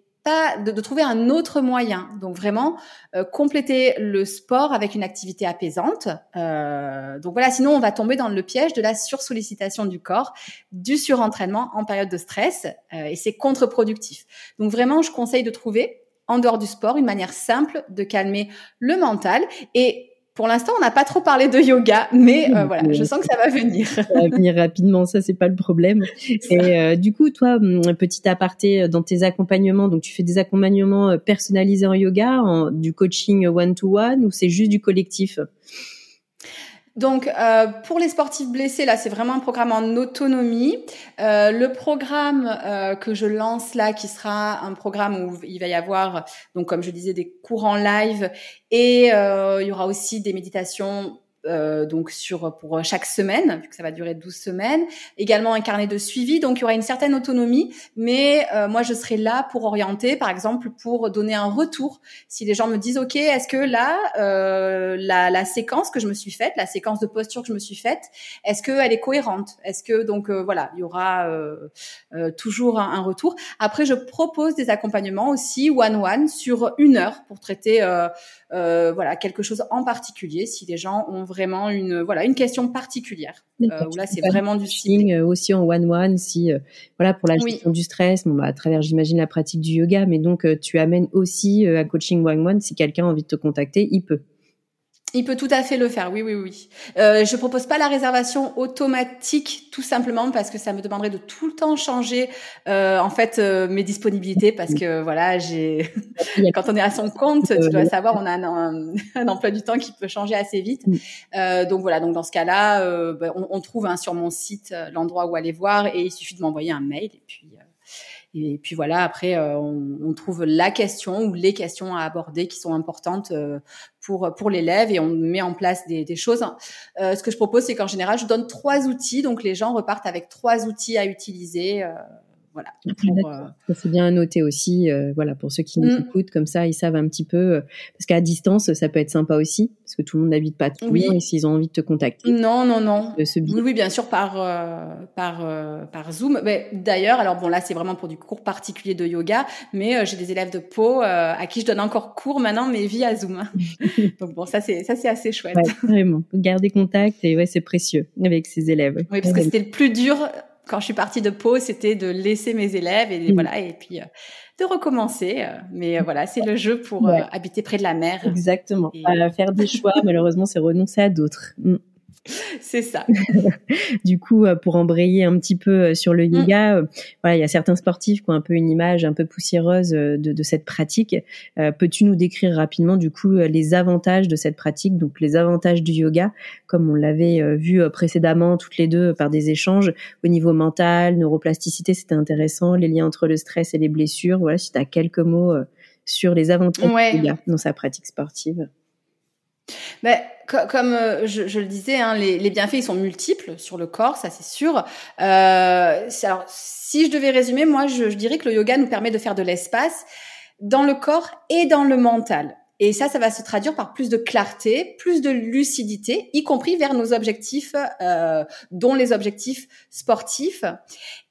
de, trouver un autre moyen. Donc vraiment euh, compléter le sport avec une activité apaisante. Euh, donc voilà, sinon on va tomber dans le piège de la sursollicitation du corps, du surentraînement en période de stress, euh, et c'est contre-productif. Donc vraiment, je conseille de trouver en dehors du sport une manière simple de calmer le mental et pour l'instant, on n'a pas trop parlé de yoga, mais euh, voilà, je sens que ça va venir. ça va venir rapidement, ça c'est pas le problème. Et euh, du coup, toi, hum, petit aparté euh, dans tes accompagnements, donc tu fais des accompagnements personnalisés en yoga, en, du coaching one to one, ou c'est juste du collectif? Donc, euh, pour les sportifs blessés, là, c'est vraiment un programme en autonomie. Euh, le programme euh, que je lance là, qui sera un programme où il va y avoir, donc comme je disais, des cours en live et euh, il y aura aussi des méditations euh, donc sur pour chaque semaine, vu que ça va durer 12 semaines. Également un carnet de suivi, donc il y aura une certaine autonomie, mais euh, moi je serai là pour orienter, par exemple pour donner un retour. Si les gens me disent ok, est-ce que là euh, la, la, séquence que je me suis faite, la séquence de posture que je me suis faite, est-ce qu'elle est cohérente? Est-ce que donc voilà, il y aura toujours un, un, retour. Après je propose des accompagnements aussi one one sur une heure pour traiter euh, voilà quelque chose en particulier si les gens ont vraiment une voilà une question particulière euh, là c'est vraiment du coaching euh, aussi en one one si euh, voilà pour la gestion du stress bon bah, à travers j'imagine la pratique du yoga mais donc tu amènes aussi un coaching one one si quelqu'un a envie de te contacter il peut il peut tout à fait le faire, oui, oui, oui. Euh, je propose pas la réservation automatique, tout simplement parce que ça me demanderait de tout le temps changer, euh, en fait, euh, mes disponibilités, parce que voilà, j'ai quand on est à son compte, tu dois savoir, on a un, emploi du temps qui peut changer assez vite. Euh, donc voilà, donc dans ce cas-là, euh, ben, on, on, trouve hein, sur mon site l'endroit où aller voir et il suffit de m'envoyer un mail et puis et puis voilà, après, euh, on, on, trouve la question ou les questions à aborder qui sont importantes euh, pour pour l'élève et on met en place des, des choses. Euh, ce que je propose, c'est qu'en général, je donne trois outils, donc les gens repartent avec trois outils à utiliser voilà. Euh, c'est bien à noter aussi, euh, voilà, pour ceux qui nous mm. écoutent, comme ça, ils savent un petit peu, euh, parce qu'à distance, ça peut être sympa aussi, parce que tout le monde n'habite pas tout oui. et s'ils ont envie de te contacter. Non, non, non. oui, oui, bien sûr, par par par Zoom. Mais d'ailleurs, alors bon, là, c'est vraiment pour du cours particulier de yoga, mais j'ai des élèves de Pau à qui je donne encore cours maintenant, mais via Zoom. Donc bon, ça c'est ça c'est assez chouette. vraiment, garder contact et ouais, c'est précieux avec ces élèves. Oui, parce que c'était le plus dur quand je suis partie de Pau, c'était de laisser mes élèves et voilà et puis euh, de recommencer. Euh, mais euh, voilà, c'est le jeu pour habiter près de la mer. Exactement. faire des choix, malheureusement, c'est renoncer à d'autres. Mm. C'est ça. du coup, euh, pour embrayer un petit peu euh, sur le mm. yoga, euh, voilà, il y a certains sportifs qui ont un peu une image un peu poussiéreuse de, de cette pratique. Peux-tu nous décrire rapidement, du coup, les avantages de cette pratique, donc les avantages du yoga, comme on l'avait vu précédemment toutes les deux par des échanges au niveau mental, neuroplasticité, c'était intéressant, les liens entre le stress et les blessures. Voilà, si tu as quelques mots sur les avantages du yoga dans sa pratique sportive. Ben, comme euh, je, le disais, hein, les, bienfaits ils sont multiples sur le corps, ça c'est sûr. Euh, si je devais résumer, moi je, je, dirais que le yoga nous permet de faire de l'espace dans le corps et dans le mental. Et ça, ça va se traduire par plus de clarté, plus de lucidité, y compris vers nos objectifs, euh, dont les objectifs sportifs.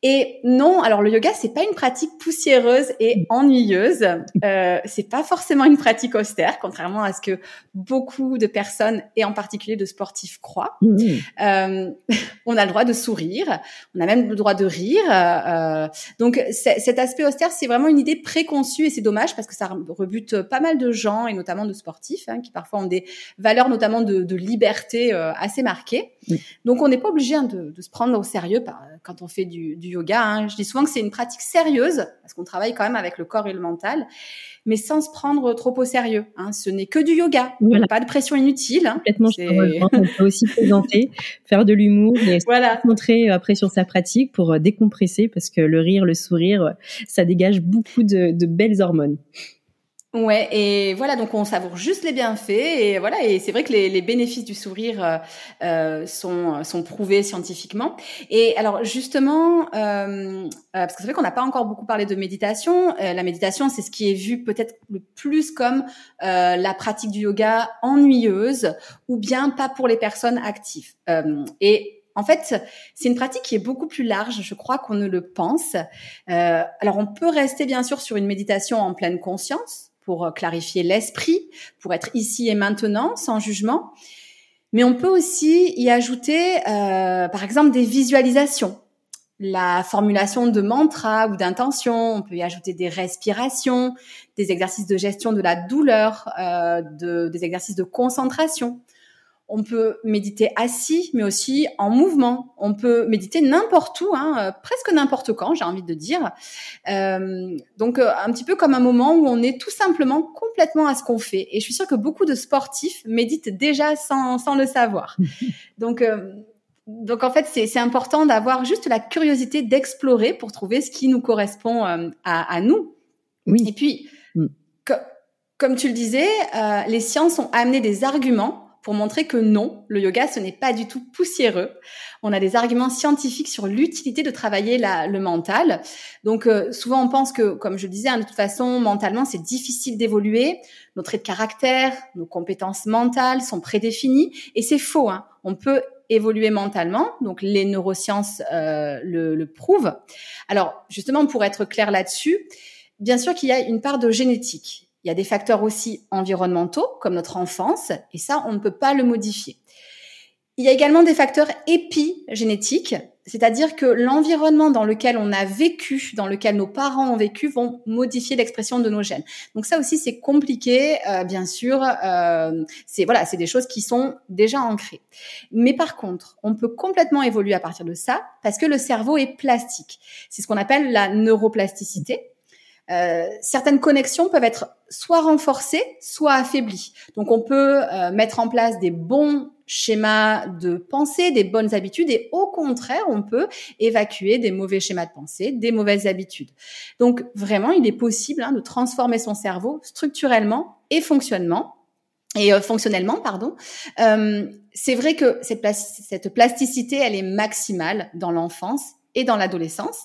Et non, alors le yoga, c'est pas une pratique poussiéreuse et ennuyeuse. Euh, c'est pas forcément une pratique austère, contrairement à ce que beaucoup de personnes et en particulier de sportifs croient. Mmh. Euh, on a le droit de sourire, on a même le droit de rire. Euh, donc cet aspect austère, c'est vraiment une idée préconçue et c'est dommage parce que ça rebute pas mal de gens et notamment de sportifs hein, qui parfois ont des valeurs notamment de, de liberté euh, assez marquées. Donc on n'est pas obligé hein, de, de, se prendre au sérieux par, quand on fait du, du yoga. Hein. Je dis souvent que c'est une pratique sérieuse parce qu'on travaille quand même avec le corps et le mental mais sans se prendre trop au sérieux. Ce n'est que du yoga, pas de pression inutile. Complètement, je on peut aussi présenter, faire de l'humour voilà. se concentrer après sur sa pratique pour euh, décompresser parce que le rire, le sourire, ça dégage beaucoup de, de belles hormones. Ouais, et voilà, donc on savoure juste les bienfaits, et voilà, et c'est vrai que les, les, bénéfices du sourire euh, euh sont, sont prouvés scientifiquement. Et alors justement, euh, euh parce que c'est vrai qu'on n'a pas encore beaucoup parlé de méditation. Euh, la méditation, c'est ce qui est vu peut-être le plus comme la pratique du yoga ennuyeuse, ou bien pas pour les personnes actives. et en fait, c'est une pratique qui est beaucoup plus large, je crois, qu'on ne le pense. Euh, alors, on peut rester bien sûr sur une méditation en pleine conscience, pour euh, clarifier l'esprit, pour être ici et maintenant, sans jugement. Mais on peut aussi y ajouter, euh, par exemple, des visualisations, la formulation de mantras ou d'intentions. On peut y ajouter des respirations, des exercices de gestion de la douleur, euh, de, des exercices de concentration. On peut méditer assis, mais aussi en mouvement. On peut méditer n'importe où, hein, euh, presque n'importe quand, j'ai envie de dire. Euh, donc euh, un petit peu comme un moment où on est tout simplement complètement à ce qu'on fait. Et je suis sûre que beaucoup de sportifs méditent déjà sans, sans le savoir. donc donc en fait, c'est important d'avoir juste la curiosité d'explorer pour trouver ce qui nous correspond à, à, nous. Oui. Et puis, mm. comme tu le disais, les sciences ont amené des arguments pour montrer que non, le yoga, ce n'est pas du tout poussiéreux. On a des arguments scientifiques sur l'utilité de travailler la, le mental. Donc euh, souvent on pense que, comme je le disais, hein, de toute façon, mentalement, c'est difficile d'évoluer. Nos traits de caractère, nos compétences mentales sont prédéfinies. Et c'est faux. Hein. On peut évoluer mentalement. Donc les neurosciences euh, le, le prouvent. Alors justement, pour être clair là-dessus, bien sûr qu'il y a une part de génétique. Il y a des facteurs aussi environnementaux, comme notre enfance, et ça, on ne peut pas le modifier. Il y a également des facteurs épigénétiques, c'est-à-dire que l'environnement dans lequel on a vécu, dans lequel nos parents ont vécu, vont modifier l'expression de nos gènes. Donc ça aussi, c'est compliqué, euh, bien sûr. Euh, c'est voilà, c'est des choses qui sont déjà ancrées. Mais par contre, on peut complètement évoluer à partir de ça parce que le cerveau est plastique. C'est ce qu'on appelle la neuroplasticité. Euh, certaines connexions peuvent être soit renforcées, soit affaiblies. Donc on peut euh, mettre en place des bons schémas de pensée, des bonnes habitudes, et au contraire, on peut évacuer des mauvais schémas de pensée, des mauvaises habitudes. Donc vraiment, il est possible hein, de transformer son cerveau structurellement et fonctionnement et euh, fonctionnellement, pardon. c'est vrai que cette plasticité, elle est maximale dans l'enfance et dans l'adolescence.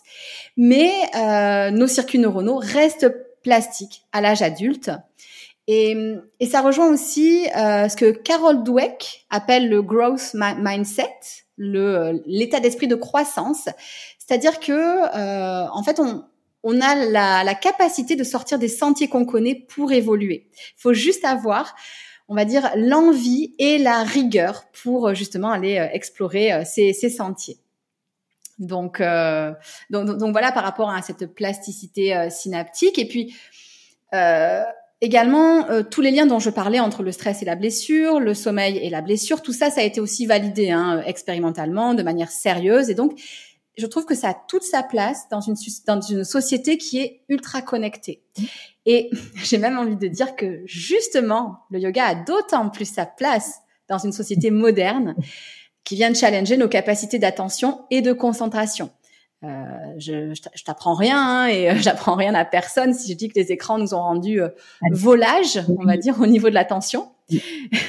Mais euh, nos circuits neuronaux restent plastiques à l'âge adulte. Et, et, ça rejoint aussi euh, ce que Carol Dweck appelle le growth mindset, l'état d'esprit de croissance. C'est-à-dire que euh, en fait on on a la, la, capacité de sortir des sentiers qu'on connaît pour évoluer. Il faut juste avoir, on va dire, l'envie et la rigueur pour justement aller euh, explorer euh, ces, ces sentiers. Euh, donc, donc, voilà par rapport à cette plasticité euh, synaptique. Et puis euh, également tous les liens dont je parlais entre le stress et la blessure, le sommeil et la blessure, tout ça, ça a été aussi validé hein, expérimentalement, de manière sérieuse. Et donc, je trouve que ça a toute sa place dans une, dans une société qui est ultra connectée. Et j'ai même envie de dire que justement, le yoga a d'autant plus sa place dans une société moderne qui vient de challenger nos capacités d'attention et de concentration. Euh, je, je t'apprends rien hein, et euh, j'apprends rien à personne si je dis que les écrans nous ont rendu euh, volage, on va dire, au niveau de l'attention.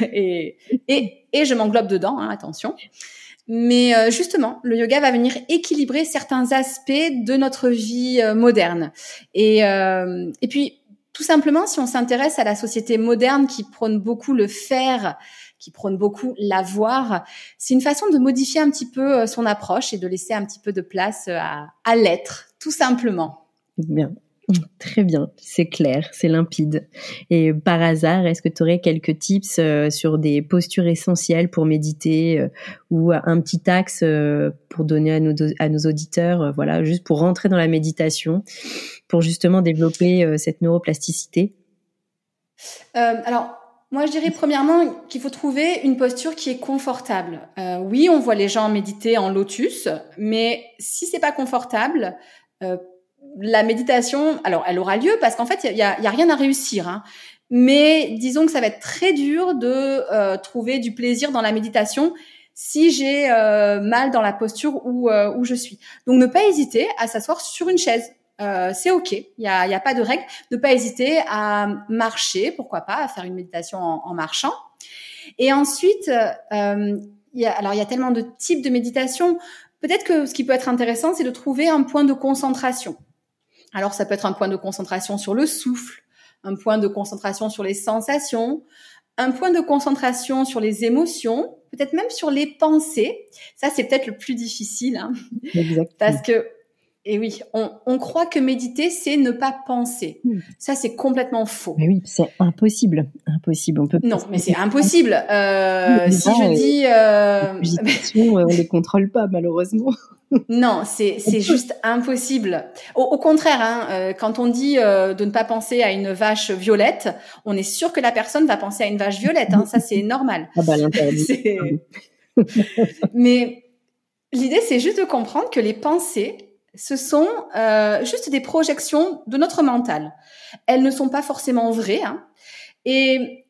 et, et, et je m'englobe dedans, hein, attention. Mais euh, justement, le yoga va venir équilibrer certains aspects de notre vie moderne. Et, et puis, tout simplement, si on s'intéresse à la société moderne qui prône beaucoup le faire, qui prône beaucoup l'avoir, c'est une façon de modifier un petit peu euh, son approche et de laisser un petit peu de place euh, à, à l'être, tout simplement. Bien. Très bien, c'est clair, c'est limpide. Et par hasard, est-ce que tu aurais quelques tips euh, sur des postures essentielles pour méditer ou un petit axe pour donner à nos, à nos auditeurs, voilà, juste pour rentrer dans la méditation, pour justement développer cette neuroplasticité? Alors, moi, je dirais premièrement qu'il faut trouver une posture qui est confortable. Euh, oui, on voit les gens méditer en lotus, mais si c'est pas confortable, euh, la méditation, alors elle aura lieu parce qu'en fait, il y a, y a, rien à réussir. Hein. Mais disons que ça va être très dur de euh, trouver du plaisir dans la méditation si j'ai euh, mal dans la posture où, euh, où je suis. Donc, ne pas hésiter à s'asseoir sur une chaise euh, c'est ok. Il y a, y a, pas de règle. Ne pas hésiter à marcher, pourquoi pas, à faire une méditation en, marchant. Et ensuite, euh, y a, alors il y a tellement de types de méditation. Peut-être que ce qui peut être intéressant, c'est de trouver un point de concentration. Alors ça peut être un point de concentration sur le souffle, un point de concentration sur les sensations, un point de concentration sur les émotions, peut-être même sur les pensées. Ça, c'est peut-être le plus difficile, hein, parce que et oui, on, on, croit que méditer, c'est ne pas penser. Hmm. Ça, c'est complètement faux. Mais oui, c'est impossible. Impossible. On peut non, mais c'est impossible. Euh, si je dis... Euh... on les contrôle pas, malheureusement. non, c'est juste impossible. Au, au contraire, hein, euh, quand on dit euh, de ne pas penser à une vache violette, on est sûr que la personne va penser à une vache violette. Hein, ça, c'est normal. Ah bah mais l'idée, c'est juste de comprendre que les pensées ce sont euh, juste des projections de notre mental. Elles ne sont pas forcément vraies. Hein. Et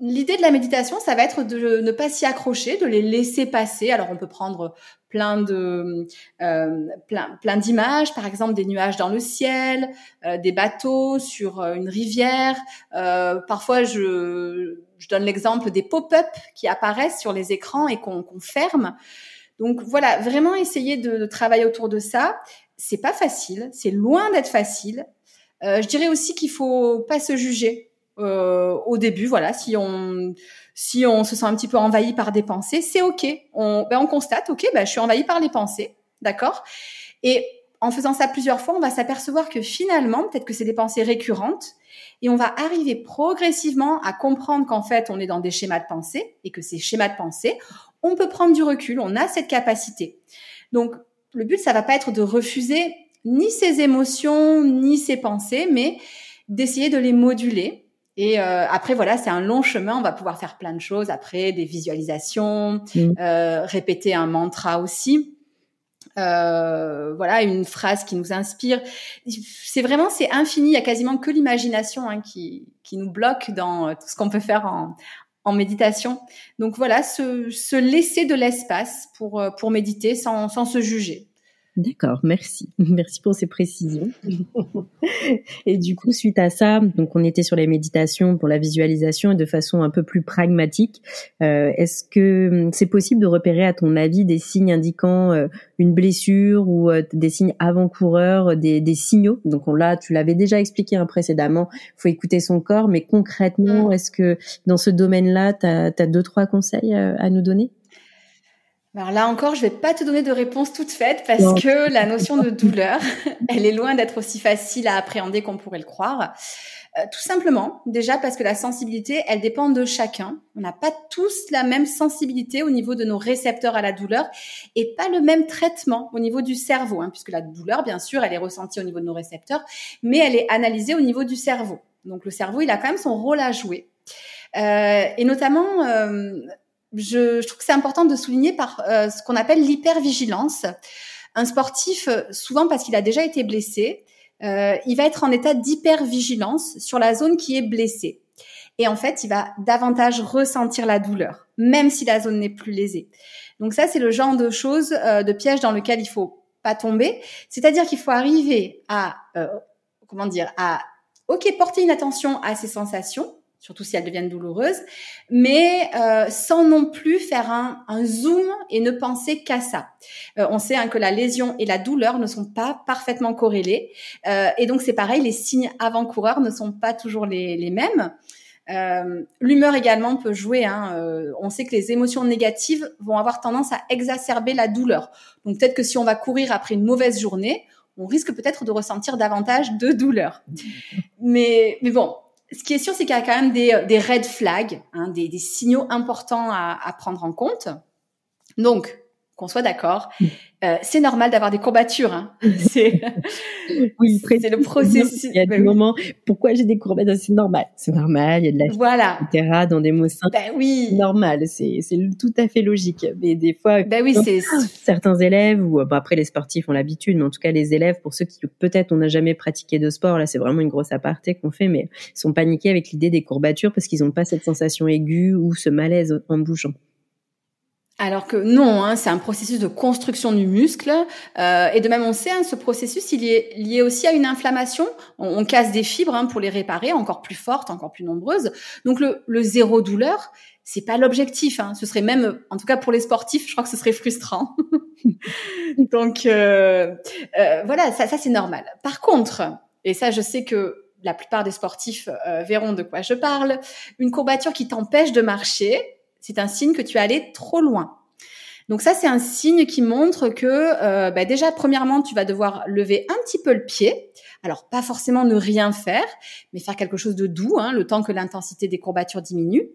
l'idée de la méditation, ça va être de ne pas s'y accrocher, de les laisser passer. Alors on peut prendre plein de euh, plein, plein d'images, par exemple des nuages dans le ciel, euh, des bateaux sur euh, une rivière. Euh, parfois, je, je donne l'exemple des pop-up qui apparaissent sur les écrans et qu'on ferme. Donc voilà, vraiment essayer de, travailler autour de ça. C'est pas facile, c'est loin d'être facile. Euh, je dirais aussi qu'il faut pas se juger euh, au début. Voilà, si on si on se sent un petit peu envahi par des pensées, c'est ok. On ben on constate, ok, ben je suis envahi par les pensées, d'accord? Et en faisant ça plusieurs fois, on va s'apercevoir que finalement, peut-être que c'est des pensées récurrentes, et on va arriver progressivement à comprendre qu'en fait, on est dans des schémas de pensée et que ces schémas de pensée, on peut prendre du recul, on a cette capacité. Donc, le but, ça va pas être de refuser ni ses émotions, ni ses pensées, mais d'essayer de les moduler. Et euh, après, voilà, c'est un long chemin. On va pouvoir faire plein de choses. Après, des visualisations, mmh. euh, répéter un mantra aussi. Euh, voilà, une phrase qui nous inspire. C'est vraiment, c'est infini. Il y a quasiment que l'imagination hein, qui, qui nous bloque dans tout ce qu'on peut faire en, en méditation. Donc voilà, se, se laisser de l'espace pour, euh, méditer sans se juger. D'accord, merci. Merci pour ces précisions. et du coup, suite à ça, donc on était sur les méditations pour la visualisation et de façon un peu plus pragmatique. Euh, Est-ce que hum, c'est possible de repérer, à ton avis, des signes indiquant euh, une blessure ou euh, des signes avant-coureurs, des, des, signaux? Donc on l'a, tu l'avais déjà expliqué hein, précédemment. Il faut écouter son corps, mais concrètement, mm. est-ce que dans ce domaine-là, tu as, as, deux trois conseils euh, à nous donner? Alors là encore, je vais pas te donner de réponse toute faite parce que la notion de douleur, elle est loin d'être aussi facile à appréhender qu'on pourrait le croire. Euh, tout simplement, déjà parce que la sensibilité, elle dépend de chacun. On n'a pas tous la même sensibilité au niveau de nos récepteurs à la douleur et pas le même traitement au niveau du cerveau, hein, puisque la douleur, bien sûr, elle est ressentie au niveau de nos récepteurs, mais elle est analysée au niveau du cerveau. Donc le cerveau, il a quand même son rôle à jouer. Euh, et notamment, euh, je, je, trouve que c'est important de souligner par euh, ce qu'on appelle l'hypervigilance. Un sportif, euh, souvent parce qu'il a déjà été blessé, euh, il va être en état d'hypervigilance sur la zone qui est blessée. Et en fait, il va davantage ressentir la douleur, même si la zone n'est plus lésée. Donc ça, c'est le genre de choses, euh, de pièges dans lequel il faut pas tomber. C'est-à-dire qu'il faut arriver à, comment dire, à, ok, porter une attention à ses sensations, surtout si elles deviennent douloureuses, mais euh, sans non plus faire un, un zoom et ne penser qu'à ça. Euh, on sait hein, que la lésion et la douleur ne sont pas parfaitement corrélées, euh, et donc c'est pareil, les signes avant-coureurs ne sont pas toujours les, les mêmes. Euh, L'humeur également peut jouer. Hein. Euh, on sait que les émotions négatives vont avoir tendance à exacerber la douleur. Donc peut-être que si on va courir après une mauvaise journée, on risque peut-être de ressentir davantage de douleur. Mais, mais bon, ce qui est sûr, c'est qu'il y a quand même des, des red flags, hein, des, des, signaux importants à, à, prendre en compte. Donc, qu'on soit d'accord, mm. euh, c'est normal d'avoir des courbatures. Hein. C'est oui, c'est le processus. Il y a des moments, pourquoi j'ai des courbatures? C'est normal, c'est normal. Il y a de la voilà. etc. dans des mots simples. Ben oui, normal. C'est c'est tout à fait logique. Mais des fois, ben oui, c'est certains élèves ou bon, après les sportifs ont l'habitude, mais en tout cas les élèves, pour ceux qui peut-être on n'a jamais pratiqué de sport, là c'est vraiment une grosse aparté qu'on fait, mais sont paniqués avec l'idée des courbatures parce qu'ils n'ont pas cette sensation aiguë ou ce malaise en bougeant. Alors que non, hein, c'est un processus de construction du muscle. Euh, et de même, on sait, hein, ce processus, il est lié aussi à une inflammation. On, casse des fibres hein, pour les réparer, encore plus fortes, encore plus nombreuses. Donc le, le zéro douleur, c'est pas l'objectif. Hein. Ce serait même, en tout cas pour les sportifs, je crois que ce serait frustrant. Donc euh, euh, voilà, ça, ça c'est normal. Par contre, et ça, je sais que la plupart des sportifs euh, verront de quoi je parle, une courbature qui t'empêche de marcher c'est un signe que tu es allé trop loin. Donc ça, c'est un signe qui montre que euh, bah déjà, premièrement, tu vas devoir lever un petit peu le pied. Alors, pas forcément ne rien faire, mais faire quelque chose de doux, hein, le temps que l'intensité des courbatures diminue.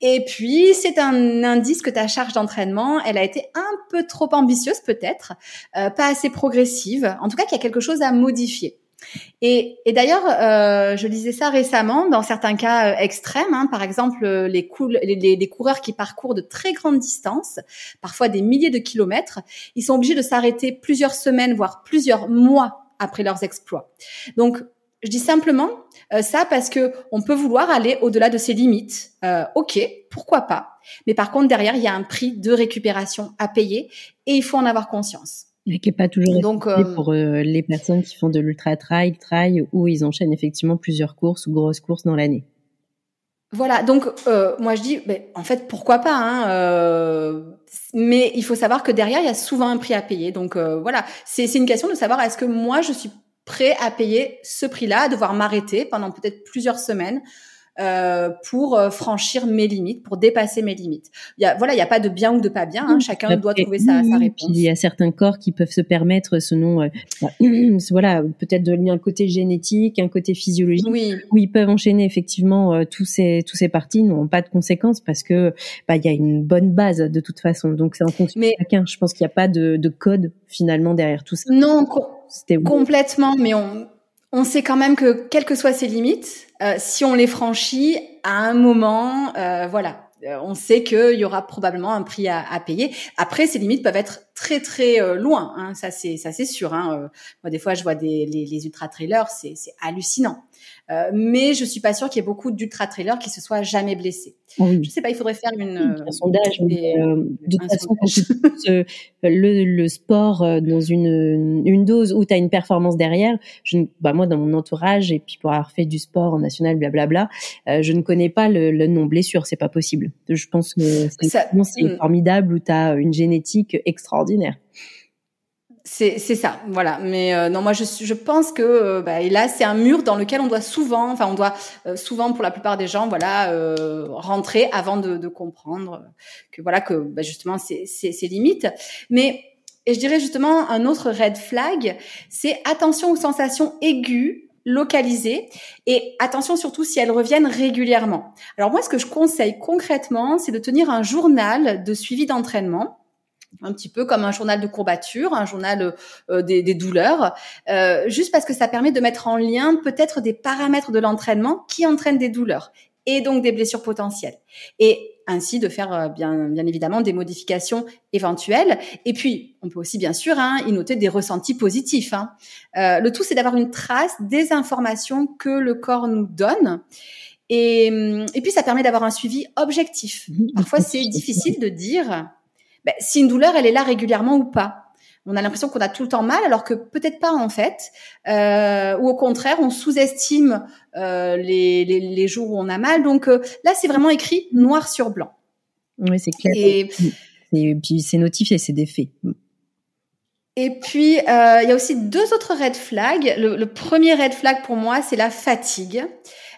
Et puis, c'est un indice que ta charge d'entraînement, elle a été un peu trop ambitieuse peut-être, euh, pas assez progressive. En tout cas, qu'il y a quelque chose à modifier. Et, et d'ailleurs, euh, je lisais ça récemment dans certains cas euh, extrêmes. Hein, par exemple, euh, les, coureurs qui parcourent de très grandes distances, parfois des milliers de kilomètres, ils sont obligés de s'arrêter plusieurs semaines, voire plusieurs mois après leurs exploits. Donc, je dis simplement euh, ça parce que on peut vouloir aller au-delà de ses limites. Euh, ok, pourquoi pas. Mais par contre, derrière, il y a un prix de récupération à payer et il faut en avoir conscience. Qui n'est pas toujours Donc, euh, pour euh, les personnes qui font de l'ultra trail, trail, où ils enchaînent effectivement plusieurs courses ou grosses courses dans l'année. Voilà, donc euh, moi je dis, ben, en fait, pourquoi pas hein, euh, Mais il faut savoir que derrière, il y a souvent un prix à payer. Donc euh, voilà, c'est une question de savoir est-ce que moi je suis prêt à payer ce prix-là, à devoir m'arrêter pendant peut-être plusieurs semaines euh, pour euh, franchir mes limites, pour dépasser mes limites. Il y a, voilà, il n'y a pas de bien ou de pas bien. Hein, chacun doit trouver sa, sa réponse. il y a certains corps qui peuvent se permettre, selon, euh, bah, voilà, peut-être de un côté génétique, un côté physiologique, oui. où ils peuvent enchaîner effectivement tous ces tous ces parties n'ont pas de conséquences parce que bah il y a une bonne base de toute façon. Donc c'est en fonction de chacun. Je pense qu'il n'y a pas de, de code finalement derrière tout ça. Non, complètement. Mais on on sait quand même que quelles que soient ses limites, euh, si on les franchit à un moment, euh, voilà, euh, on sait qu'il y aura probablement un prix à, payer. Après, ces limites peuvent être très très loin, hein, ça c'est ça c'est sûr. Hein. moi, des fois, je vois des les, les ultra trailers, c'est c'est hallucinant. Euh, mais je suis pas sûre qu'il y ait beaucoup d'ultra trailers qui se soient jamais blessés. Oui. Je sais pas, il faudrait faire une, un sondage. Euh, de toute façon, le, le, sport dans une, une dose où tu as une performance derrière, je, bah moi dans mon entourage et puis pour avoir fait du sport en national, blablabla, euh, je ne connais pas le, le nom blessure, c'est pas possible. Je pense que c'est hmm. formidable où tu as une génétique extraordinaire. C'est ça, voilà. Mais euh, non, moi je pense que euh, bah, et là c'est un mur dans lequel on doit souvent, enfin on doit euh, souvent pour la plupart des gens, voilà, rentrer avant de, comprendre que voilà que bah, justement c'est c'est limites. Mais et je dirais justement un autre red flag, c'est attention aux sensations aiguës localisées et attention surtout si elles reviennent régulièrement. Alors moi ce que je conseille concrètement, c'est de tenir un journal de suivi d'entraînement un petit peu comme un journal de courbature, un journal euh, des, des, douleurs, euh, juste parce que ça permet de mettre en lien peut-être des paramètres de l'entraînement qui entraînent des douleurs et donc des blessures potentielles. Et ainsi de faire euh, bien, bien évidemment des modifications éventuelles. Et puis, on peut aussi bien sûr hein, y noter des ressentis positifs. Hein. Euh, le tout, c'est d'avoir une trace des informations que le corps nous donne. Et, et puis, ça permet d'avoir un suivi objectif. Mmh. Parfois, c'est difficile de dire ben, si une douleur, elle est là régulièrement ou pas. On a l'impression qu'on a tout le temps mal, alors que peut-être pas en fait. Euh, ou au contraire, on sous-estime euh, les, les, les, jours où on a mal. Donc euh, là, c'est vraiment écrit noir sur blanc. Oui, c'est clair. Et, et puis c'est notifié, c'est des faits. Et puis, euh, il y a aussi deux autres red flags. Le, le premier red flag pour moi, c'est la fatigue,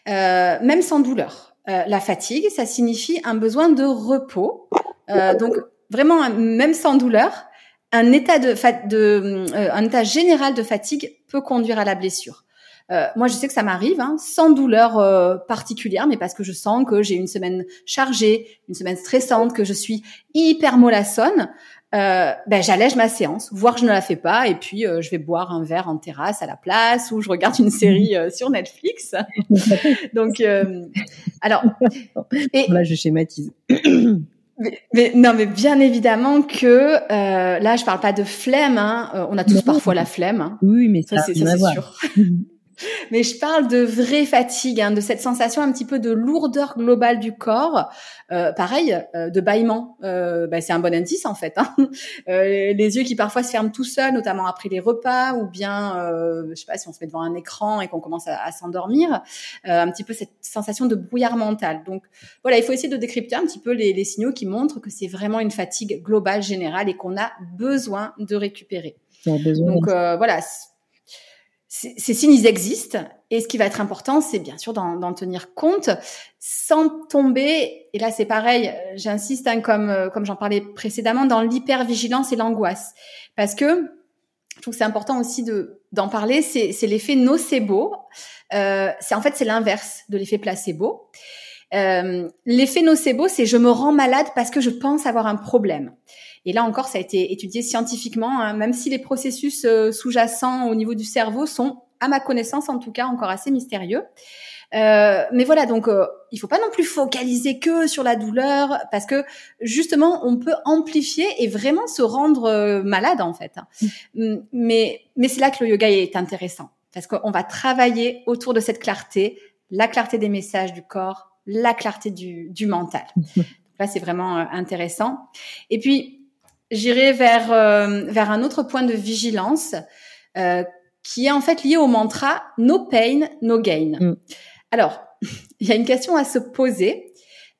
euh, même sans douleur. Euh, la fatigue, ça signifie un besoin de repos. Euh, donc, vraiment, même sans douleur, un état de, de euh, un état général de fatigue peut conduire à la blessure. Euh, moi, je sais que ça m'arrive, hein, sans douleur euh, particulière, mais parce que je sens que j'ai une semaine chargée, une semaine stressante, que je suis hyper mollassonne euh, ben j'allège ma séance, voire je ne la fais pas, et puis euh, je vais boire un verre en terrasse à la place, ou je regarde une série euh, sur Netflix. Donc, euh, alors, et là je schématise. Mais, non, mais bien évidemment que là, je parle pas de flemme. Hein, on a tous parfois la flemme. Hein. Oui, mais ça, ça c'est sûr. Mais je parle de vraie fatigue, hein, de cette sensation un petit peu de lourdeur globale du corps. Euh, pareil, euh, de bâillement. Euh, bah, c'est un bon indice en fait. Hein. Euh, les yeux qui parfois se ferment tout seuls, notamment après les repas, ou bien, euh, je sais pas, si on se met devant un écran et qu'on commence à, à s'endormir, un petit peu cette sensation de brouillard mental. Donc voilà, il faut essayer de décrypter un petit peu les, les signaux qui montrent que c'est vraiment une fatigue globale générale et qu'on a besoin de récupérer. Donc voilà ces signes, existent. Et ce qui va être important, c'est bien sûr d'en tenir compte sans tomber, et là c'est pareil, j'insiste hein, comme, euh, comme j'en parlais précédemment, dans l'hypervigilance et l'angoisse. Parce que je trouve que c'est important aussi de d'en parler, c'est l'effet nocebo. Euh, en fait c'est l'inverse de l'effet placebo. Euh, l'effet nocebo, c'est je me rends malade parce que je pense avoir un problème. Et là encore, ça a été étudié scientifiquement, hein, même si les processus euh, sous-jacents au niveau du cerveau sont, à ma connaissance en tout cas, encore assez mystérieux. Euh, mais voilà, donc euh, il faut pas non plus focaliser que sur la douleur parce que justement on peut amplifier et vraiment se rendre euh, malade en fait. Mm. Mais mais c'est là que le yoga est intéressant parce qu'on va travailler autour de cette clarté, la clarté des messages du corps, la clarté du, du mental. là c'est vraiment intéressant. Et puis j'irai vers euh, vers un autre point de vigilance euh, qui est en fait lié au mantra no pain no gain. Mm. Alors, il y a une question à se poser.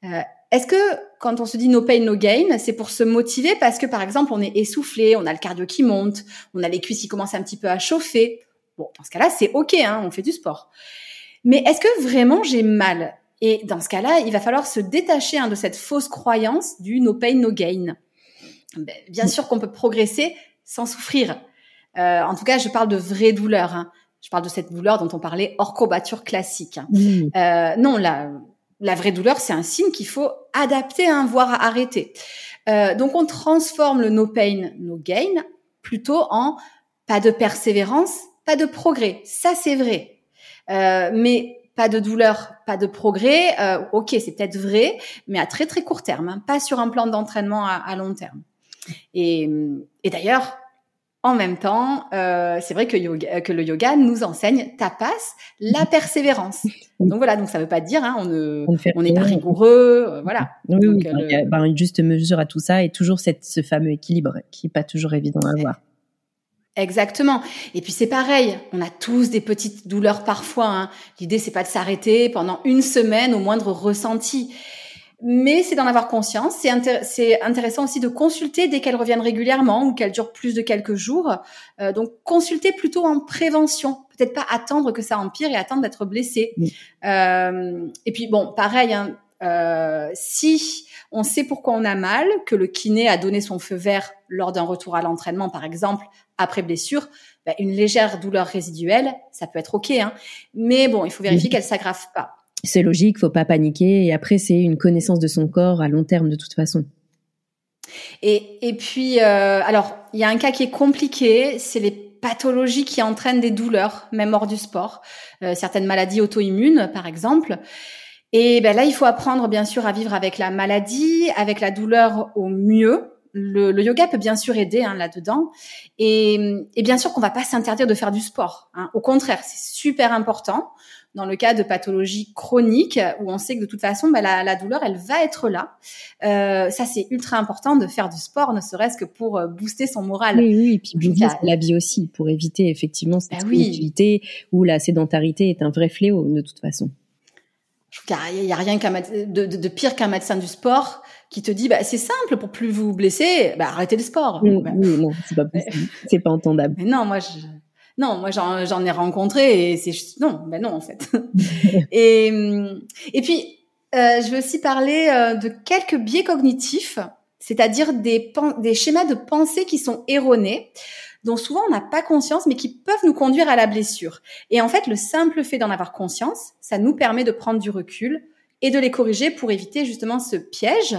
Euh, est-ce que quand on se dit no pain no gain, c'est pour se motiver parce que par exemple on est essoufflé, on a le cardio qui monte, on a les cuisses qui commencent un petit peu à chauffer? Bon, dans ce cas-là, c'est ok, hein, on fait du sport. Mais est-ce que vraiment j'ai mal? Et dans ce cas-là, il va falloir se détacher hein, de cette fausse croyance du no pain no gain. Ben, bien sûr qu'on peut progresser sans souffrir. Euh, en tout cas, je parle de vraie douleur. Hein. Je parle de cette douleur dont on parlait hors courbature classique. Hein. Euh, non, la, la vraie douleur, c'est un signe qu'il faut adapter, hein, voire arrêter. Euh, donc, on transforme le no pain, no gain plutôt en pas de persévérance, pas de progrès. Ça, c'est vrai. Euh, mais pas de douleur, pas de progrès. Euh, ok, c'est peut-être vrai, mais à très très court terme, hein, pas sur un plan d'entraînement à, à long terme. Et, et d'ailleurs, en même temps, euh, c'est vrai que, yoga, que, le yoga nous enseigne tapas, la persévérance. Donc voilà, donc ça veut pas dire hein, on ne on n'est pas rigoureux, euh, voilà. Oui, donc, oui, il y a ben, une juste mesure à tout ça et toujours cette, ce fameux équilibre qui est pas toujours évident à avoir. Exactement. Et puis c'est pareil, on a tous des petites douleurs parfois. Hein. L'idée c'est pas de s'arrêter pendant une semaine au moindre ressenti mais c'est d'en avoir conscience. C'est intéressant aussi de consulter dès qu'elles reviennent régulièrement ou qu'elles durent plus de quelques jours. Euh, donc consulter plutôt en prévention, peut-être pas attendre que ça empire et attendre d'être blessé. Euh, et puis bon, pareil, hein, euh, si on sait pourquoi on a mal, que le kiné a donné son feu vert lors d'un retour à l'entraînement, par exemple, après blessure, bah, une légère douleur résiduelle, ça peut être ok, hein. mais bon, il faut vérifier qu'elle s'aggrave pas c'est logique, faut pas paniquer. Et après, c'est une connaissance de son corps à long terme de toute façon. Et, et puis, euh, alors, il y a un cas qui est compliqué, c'est les pathologies qui entraînent des douleurs, même hors du sport. Euh, certaines maladies auto-immunes, par exemple. Et ben là, il faut apprendre, bien sûr, à vivre avec la maladie, avec la douleur au mieux. Le, le, yoga peut bien sûr aider hein, là-dedans. Et, et, bien sûr qu'on va pas s'interdire de faire du sport. Hein. Au contraire, c'est super important dans le cas de pathologies chroniques où on sait que de toute façon, bah, la, la, douleur, elle va être là. Euh, ça, c'est ultra important de faire du sport, ne serait-ce que pour euh, booster son moral. Oui, oui, et puis booster la vie aussi, pour éviter effectivement cette bah, oui. où la sédentarité est un vrai fléau de toute façon. Il n'y a rien de, de, de, pire qu'un médecin du sport qui te dit bah, c'est simple pour plus vous blesser, bah, arrêtez le sport. Oui non, c'est pas possible, c'est pas entendable. Mais non, moi je, non, moi j'en ai rencontré et c'est non, ben non en fait. et et puis euh, je veux aussi parler euh, de quelques biais cognitifs, c'est-à-dire des des schémas de pensée qui sont erronés dont souvent on n'a pas conscience, mais qui peuvent nous conduire à la blessure. Et en fait, le simple fait d'en avoir conscience, ça nous permet de prendre du recul et de les corriger pour éviter justement ce piège.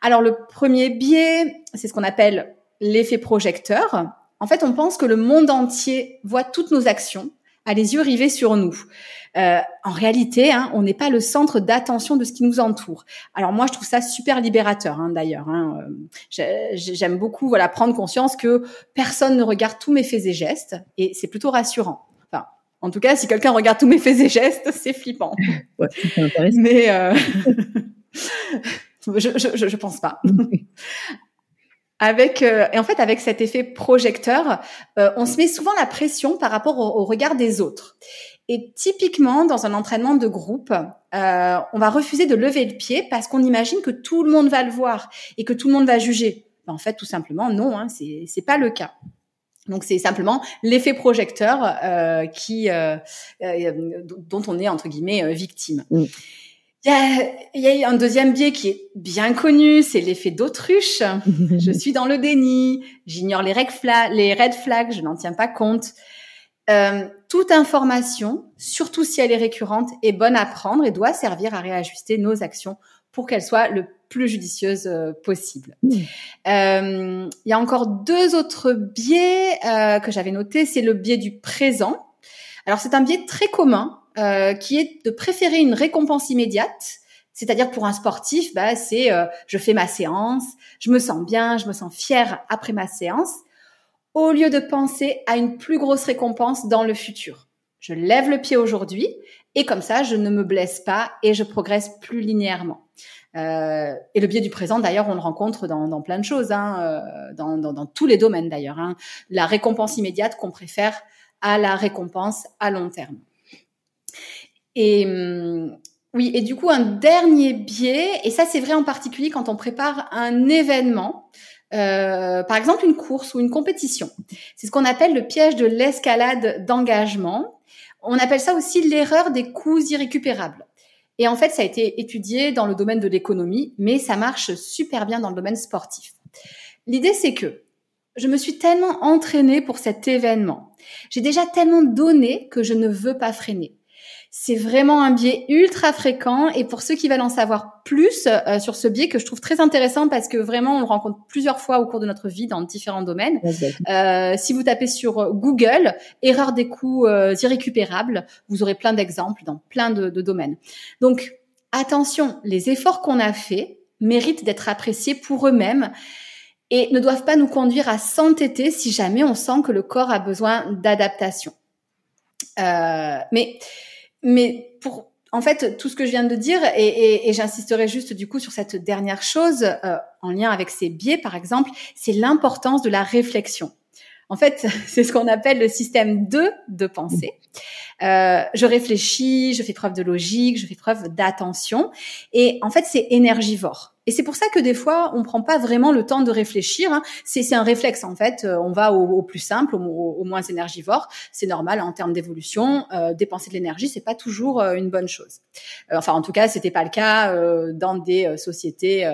Alors le premier biais, c'est ce qu'on appelle l'effet projecteur. En fait, on pense que le monde entier voit toutes nos actions, a les yeux rivés sur nous. Euh, en réalité, hein, on n'est pas le centre d'attention de ce qui nous entoure. Alors moi, je trouve ça super libérateur, hein, d'ailleurs. Hein. Euh, j'aime beaucoup, voilà, prendre conscience que personne ne regarde tous mes faits et gestes, et c'est plutôt rassurant. En tout cas, si quelqu'un regarde tous mes faits et gestes, c'est flippant. Ouais, intéressant. Mais euh... je, je, je pense pas. Avec euh, et en fait avec cet effet projecteur, euh, on se met souvent la pression par rapport au, regard des autres. Et typiquement dans un entraînement de groupe, on va refuser de lever le pied parce qu'on imagine que tout le monde va le voir et que tout le monde va juger. Ben, en fait, tout simplement non, hein, c'est c'est pas le cas. Donc c'est simplement l'effet projecteur euh, qui dont on est entre guillemets victime. Mm. Il y, a, il y a un deuxième biais qui est bien connu, c'est l'effet d'autruche. je suis dans le déni, j'ignore les, les red flags, je n'en tiens pas compte. Euh, toute information, surtout si elle est récurrente, est bonne à prendre et doit servir à réajuster nos actions pour qu'elles soient le plus judicieuses euh, possible. Euh, il y a encore deux autres biais euh, que j'avais notés. C'est le biais du présent. Alors c'est un biais très commun euh, qui est de préférer une récompense immédiate. C'est-à-dire pour un sportif, bah, c'est je fais ma séance, je me sens bien, je me sens fier après ma séance, au lieu de penser à une plus grosse récompense dans le futur. Je lève le pied aujourd'hui et comme ça, je ne me blesse pas et je progresse plus linéairement. Euh, et le biais du présent, d'ailleurs, on le rencontre dans, dans plein de choses, hein, euh, dans, dans, dans, tous les domaines d'ailleurs. Hein. La récompense immédiate qu'on préfère à la récompense à long terme. Et hum, oui, et du coup, un dernier biais, et ça c'est vrai en particulier quand on prépare un événement, euh, par exemple une course ou une compétition. C'est ce qu'on appelle le piège de l'escalade d'engagement. On appelle ça aussi l'erreur des coûts irrécupérables. Et en fait, ça a été étudié dans le domaine de l'économie, mais ça marche super bien dans le domaine sportif. L'idée, c'est que je me suis tellement entraînée pour cet événement. J'ai déjà tellement donné que je ne veux pas freiner. C'est vraiment un biais ultra fréquent et pour ceux qui veulent en savoir plus euh, sur ce biais que je trouve très intéressant parce que vraiment on le rencontre plusieurs fois au cours de notre vie dans différents domaines. Euh, si vous tapez sur Google erreur des coûts euh, irrécupérables, vous aurez plein d'exemples dans plein de, de domaines. Donc attention, les efforts qu'on a faits méritent d'être appréciés pour eux-mêmes et ne doivent pas nous conduire à s'entêter si jamais on sent que le corps a besoin d'adaptation. Euh, mais mais pour en fait tout ce que je viens de dire et, et, et j'insisterai juste du coup sur cette dernière chose euh, en lien avec ces biais par exemple, c'est l'importance de la réflexion. En fait, c'est ce qu'on appelle le système 2 de pensée. Euh, je réfléchis, je fais preuve de logique, je fais preuve d'attention. Et en fait, c'est énergivore. Et c'est pour ça que des fois, on prend pas vraiment le temps de réfléchir. Hein. C'est un réflexe en fait. Euh, on va au, plus simple, au, moins énergivore. C'est normal en termes d'évolution. Euh, dépenser de l'énergie, c'est pas toujours euh, une bonne chose. enfin, en tout cas, c'était pas le cas dans des sociétés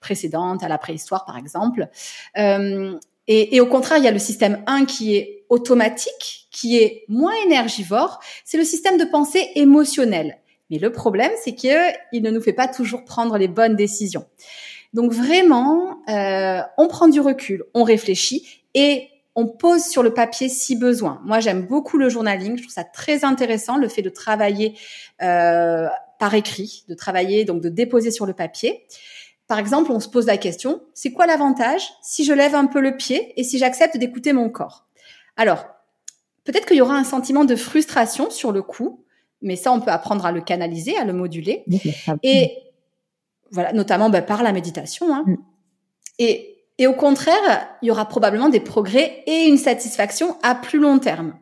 précédentes, à la préhistoire par exemple. Et, et, au contraire, il y a le système 1 qui est automatique, qui est moins énergivore. C'est le système de pensée émotionnel. Mais le problème, c'est qu'il ne nous fait pas toujours prendre les bonnes décisions. Donc vraiment, euh, on prend du recul, on réfléchit et on pose sur le papier si besoin. Moi, j'aime beaucoup le journaling. Je trouve ça très intéressant, le fait de travailler euh, par écrit, de travailler, donc de déposer sur le papier. par exemple, on se pose la question, c'est quoi l'avantage si je lève un peu le pied et si j'accepte d'écouter mon corps? Alors, peut-être qu'il y aura un sentiment de frustration sur le coup, mais ça, on peut apprendre à le canaliser, à le moduler. Et voilà, notamment bah, par la méditation. Hein. Mm. Et, et au contraire, il y aura probablement des progrès et une satisfaction à plus long terme,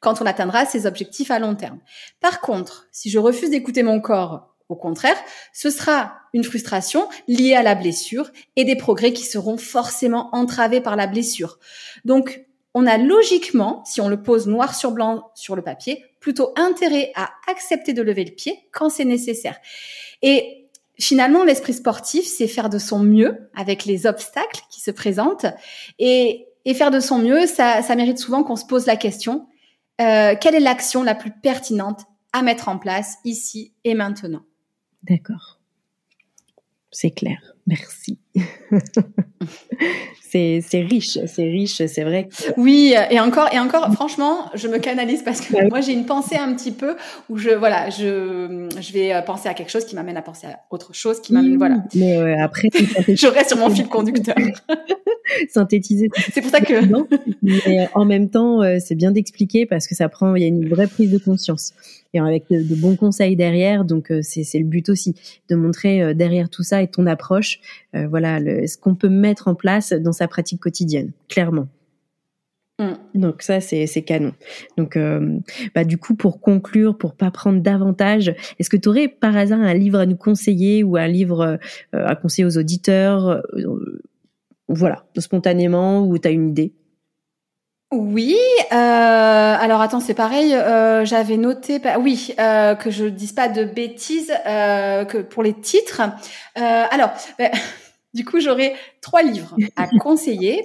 quand on atteindra ses objectifs à long terme. Par contre, si je refuse d'écouter mon corps, au contraire, ce sera une frustration liée à la blessure et des progrès qui seront forcément entravés par la blessure. Donc, on a logiquement, si on le pose noir sur blanc sur le papier, plutôt intérêt à accepter de lever le pied quand c'est nécessaire. Et finalement, l'esprit sportif, c'est faire de son mieux avec les obstacles qui se présentent. Et, faire de son mieux, ça, mérite souvent qu'on se pose la question, euh, quelle est l'action la plus pertinente à mettre en place ici et maintenant? D'accord. C'est clair. Merci. c'est riche, c'est riche, c'est vrai. Oui, et encore et encore, franchement, je me canalise parce que moi j'ai une pensée un petit peu où je voilà, je je vais euh, penser à quelque chose qui m'amène à penser à autre chose, qui m'amène voilà. Mais euh, après, je reste sur mon fil conducteur. synthétiser. C'est pour ça que. Mais en même temps, euh, c'est bien d'expliquer parce que ça prend, il y a une vraie prise de conscience et avec de, bons conseils derrière. Donc euh, c'est le but aussi de montrer euh, derrière tout ça et ton approche, voilà, le, ce qu'on peut mettre en place dans sa pratique quotidienne, clairement. Mm. Donc ça c'est canon. Donc bah du coup pour conclure pour pas prendre davantage, est-ce que tu aurais par hasard un livre à nous conseiller ou un livre à conseiller aux auditeurs voilà, spontanément ou tu as une idée? Oui, euh, alors attends, c'est pareil. Euh, j'avais noté, oui, euh, que je dise pas de bêtises, que pour les titres. alors, ben, du coup, j'aurais trois livres à conseiller.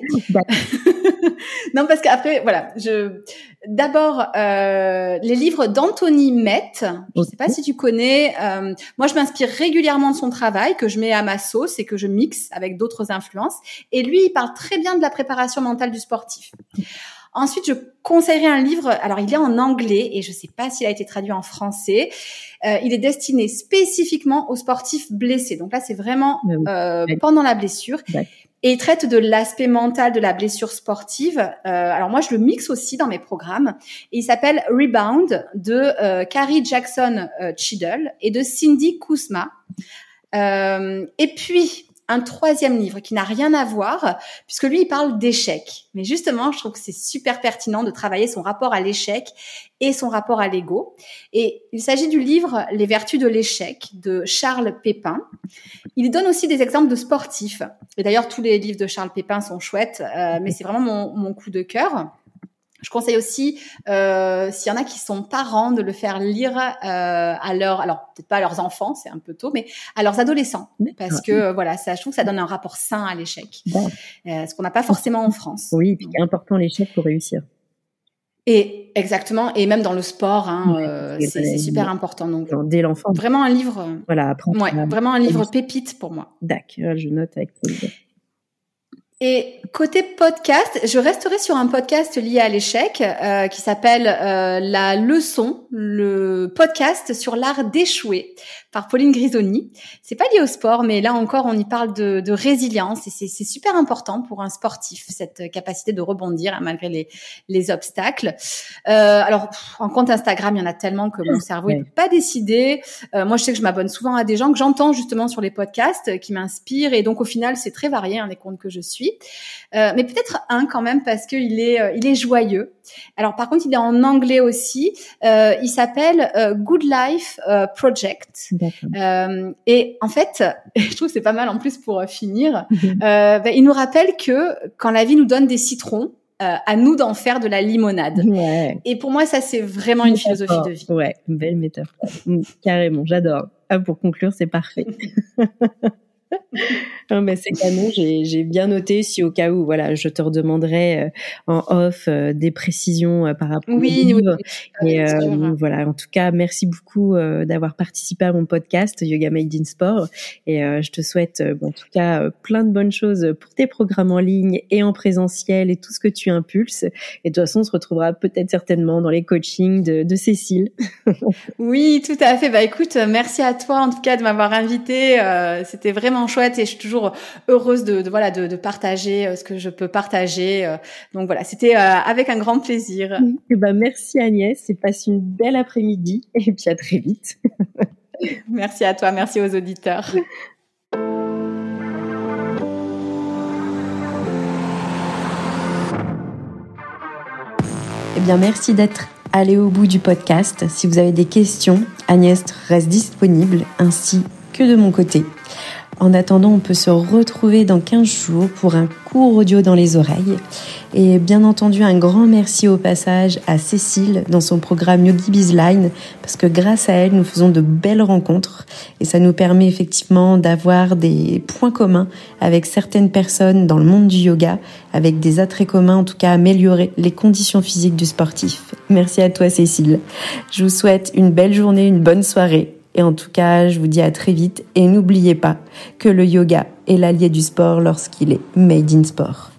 non, parce qu'après, voilà, je d'abord euh, les livres d'Anthony Met. Je ne sais pas si tu connais. Euh, moi, je m'inspire régulièrement de son travail que je mets à ma sauce et que je mixe avec d'autres influences. Et lui, il parle très bien de la préparation mentale du sportif. Ensuite, je conseillerais un livre. Alors, il est en anglais et je ne sais pas s'il a été traduit en français. Euh, il est destiné spécifiquement aux sportifs blessés. Donc là, c'est vraiment euh, pendant la blessure. Et il traite de l'aspect mental de la blessure sportive. Euh, alors moi, je le mixe aussi dans mes programmes. Et il s'appelle Rebound de euh, Carrie Jackson euh, Chiddle et de Cindy Kousma. et puis, un troisième livre qui n'a rien à voir, puisque lui, il parle d'échec. Mais justement, je trouve que c'est super pertinent de travailler son rapport à l'échec et son rapport à l'ego. Et il s'agit du livre Les vertus de l'échec de Charles Pépin. Il donne aussi des exemples de sportifs. Et d'ailleurs, tous les livres de Charles Pépin sont chouettes, euh, mais c'est vraiment mon, mon coup de cœur. Je conseille aussi, euh, s'il y en a qui sont parents, de le faire lire euh, à leur, alors peut-être pas à leurs enfants, c'est un peu tôt, mais à leurs adolescents, parce que euh, voilà, ça, je trouve que ça donne un rapport sain à l'échec, ce qu'on n'a pas forcément en France. Oui, puis c'est important l'échec pour réussir. Et exactement, et même dans le sport, hein, euh, c'est super important. Donc dès l'enfant, vraiment un livre. Voilà, ouais, vraiment un livre pépite pour moi. D'accord, je note avec plaisir. Et côté podcast, je resterai sur un podcast lié à l'échec euh, qui s'appelle euh, La leçon, le podcast sur l'art d'échouer par Pauline Grisoni. C'est pas lié au sport, mais là encore, on y parle de, de résilience et c'est super important pour un sportif cette capacité de rebondir hein, malgré les, les obstacles. Euh, alors, en compte Instagram, il y en a tellement que mon cerveau ne peut pas décider. Euh, moi, je sais que je m'abonne souvent à des gens que j'entends justement sur les podcasts euh, qui m'inspirent et donc au final, c'est très varié hein, les comptes que je suis. Euh, mais peut-être un quand même parce qu'il est, euh, il est joyeux. Alors par contre, il est en anglais aussi. Euh, il s'appelle Good Life Project. et en fait, je trouve c'est pas mal en plus pour finir. Ben, il nous rappelle que quand la vie nous donne des citrons, à nous d'en faire de la limonade. Et pour moi, ça, c'est vraiment une philosophie de vie. Ouais, belle métaphore. Mm, carrément, j'adore. Ah, pour conclure, c'est parfait. ben c'est canon, j'ai bien noté si au cas où, voilà, je te redemanderai euh, en off euh, des précisions euh, par rapport oui, au livre. Oui, et voilà, en tout cas, merci beaucoup d'avoir participé à mon podcast Yoga Made in Sport. Et je te souhaite, en tout cas, plein de bonnes choses pour tes programmes en ligne et en présentiel et tout ce que tu impulses. Et de toute façon, on se retrouvera peut-être certainement dans les coachings de, de Cécile. oui, tout à fait. Bah écoute, merci à toi en tout cas de m'avoir invité. C'était vraiment chouette et je suis toujours heureuse de, voilà de, partager euh, ce que je peux partager. Euh. Donc voilà, c'était euh, avec un grand plaisir. Et eh ben merci Agnès, et passe une belle après-midi et puis à très vite. merci à toi, merci aux auditeurs. Eh bien, merci d'être allé au bout du podcast. Si vous avez des questions, Agnès reste disponible, ainsi que de mon côté. En attendant, on peut se retrouver dans 15 jours pour un court audio dans les oreilles. Et bien entendu, un grand merci au passage à Cécile dans son programme Yogi Bizline, parce que grâce à elle, nous faisons de belles rencontres et ça nous permet effectivement d'avoir des points communs avec certaines personnes dans le monde du yoga, avec des attraits communs, en tout cas améliorer les conditions physiques du sportif. Merci à toi Cécile. Je vous souhaite une belle journée, une bonne soirée et en tout cas, je vous dis à très vite et n'oubliez pas que le yoga est l'allié du sport lorsqu'il est made in sport.